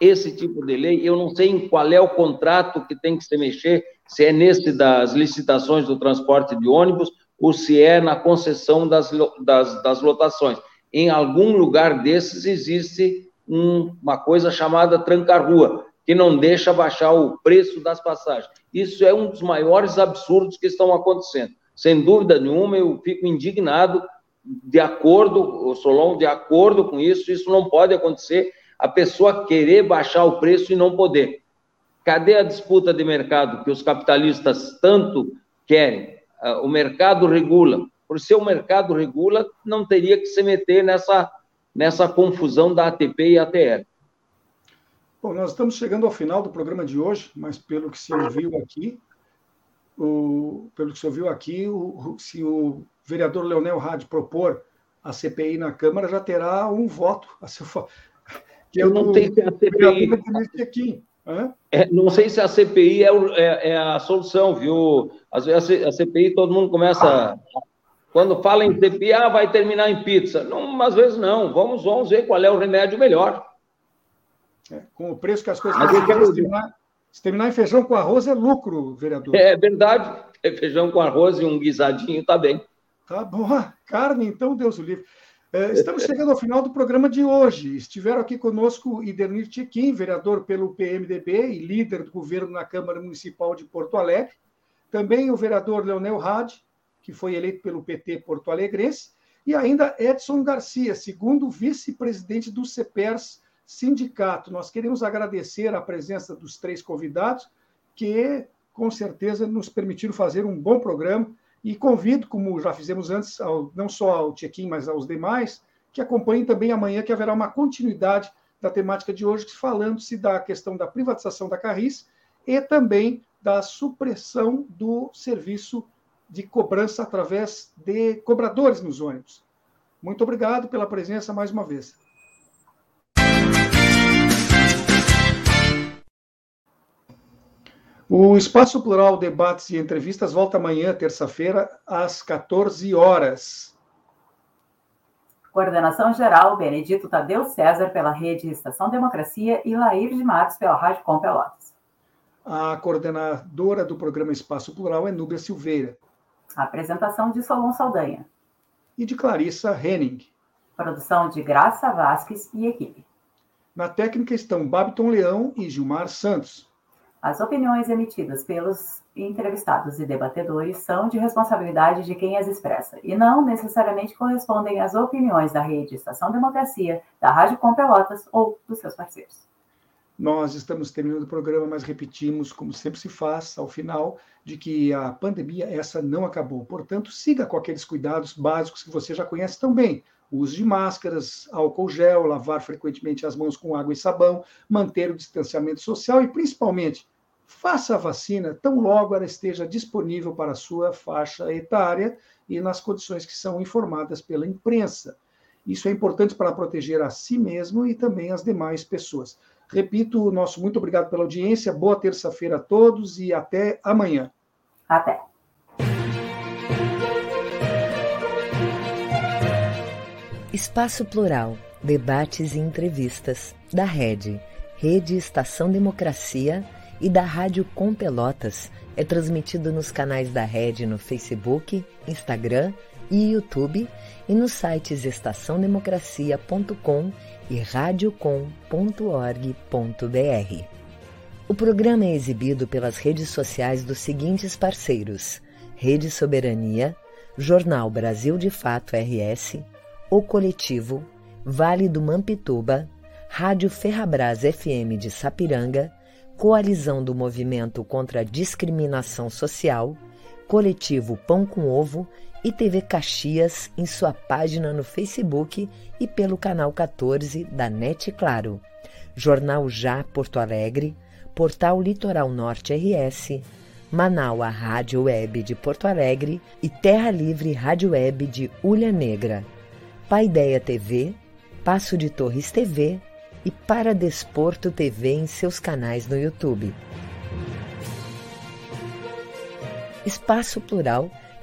esse tipo de lei. Eu não sei em qual é o contrato que tem que se mexer, se é nesse das licitações do transporte de ônibus ou se é na concessão das, das, das lotações. Em algum lugar desses existe um, uma coisa chamada tranca-rua, que não deixa baixar o preço das passagens. Isso é um dos maiores absurdos que estão acontecendo. Sem dúvida nenhuma, eu fico indignado, de acordo, Solon, de acordo com isso, isso não pode acontecer, a pessoa querer baixar o preço e não poder. Cadê a disputa de mercado que os capitalistas tanto querem? Ah, o mercado regula. Por ser o mercado regula, não teria que se meter nessa nessa confusão da ATP e ATR. Bom, nós estamos chegando ao final do programa de hoje, mas pelo que se ouviu aqui, o, pelo que se ouviu aqui, o, se o vereador Leonel Hadi propor a CPI na Câmara, já terá um voto a seu favor. Eu não sei se a CPI. É, não sei se a CPI é, é, é, a solução, viu? Às vezes a CPI todo mundo começa quando fala em CPI, ah, vai terminar em pizza. Não, às vezes não. Vamos, vamos ver qual é o remédio melhor. É, com o preço que as coisas quero... se, terminar, se terminar em feijão com arroz é lucro, vereador. É verdade. É feijão com arroz e um guisadinho tá bem. Tá bom. Carne, então, Deus o livre. É, estamos chegando ao final do programa de hoje. Estiveram aqui conosco Idenir Tiquim, vereador pelo PMDB e líder do governo na Câmara Municipal de Porto Alegre. Também o vereador Leonel Hadi, que foi eleito pelo PT Porto Alegrense, e ainda Edson Garcia, segundo vice-presidente do CEPERS Sindicato. Nós queremos agradecer a presença dos três convidados, que com certeza nos permitiram fazer um bom programa. E convido, como já fizemos antes, ao, não só ao Tchequim, mas aos demais, que acompanhem também amanhã, que haverá uma continuidade da temática de hoje, falando-se da questão da privatização da Carris e também da supressão do serviço de cobrança através de cobradores nos ônibus. Muito obrigado pela presença mais uma vez. O Espaço Plural Debates e Entrevistas volta amanhã, terça-feira, às 14 horas. Coordenação geral, Benedito Tadeu César, pela Rede Estação Democracia, e Lair de Matos, pela Rádio Com Pelotas. A coordenadora do programa Espaço Plural é Núbia Silveira. A apresentação de Solon Saldanha. E de Clarissa Henning. Produção de Graça Vasques e equipe. Na técnica estão Babiton Leão e Gilmar Santos. As opiniões emitidas pelos entrevistados e debatedores são de responsabilidade de quem as expressa e não necessariamente correspondem às opiniões da Rede Estação Democracia, da Rádio Com Pelotas ou dos seus parceiros. Nós estamos terminando o programa, mas repetimos, como sempre se faz, ao final, de que a pandemia essa não acabou. Portanto, siga com aqueles cuidados básicos que você já conhece tão bem. Uso de máscaras, álcool gel, lavar frequentemente as mãos com água e sabão, manter o distanciamento social e, principalmente, faça a vacina tão logo ela esteja disponível para a sua faixa etária e nas condições que são informadas pela imprensa. Isso é importante para proteger a si mesmo e também as demais pessoas. Repito, o nosso muito obrigado pela audiência, boa terça-feira a todos e até amanhã. Até. Espaço Plural, debates e entrevistas da Rede, Rede Estação Democracia e da Rádio Com Pelotas. É transmitido nos canais da Rede no Facebook, Instagram e YouTube e nos sites estaçãodemocracia.com e radiocom.org.br. O programa é exibido pelas redes sociais dos seguintes parceiros: Rede Soberania, Jornal Brasil de Fato RS, O Coletivo, Vale do Mampituba, Rádio Ferrabras FM de Sapiranga, Coalizão do Movimento contra a Discriminação Social, Coletivo Pão com Ovo e TV Caxias em sua página no Facebook e pelo canal 14 da NET Claro, Jornal Já Porto Alegre, Portal Litoral Norte RS, Manaua Rádio Web de Porto Alegre e Terra Livre Rádio Web de Ulha Negra, Paideia TV, Passo de Torres TV e Para Desporto TV em seus canais no YouTube. Espaço Plural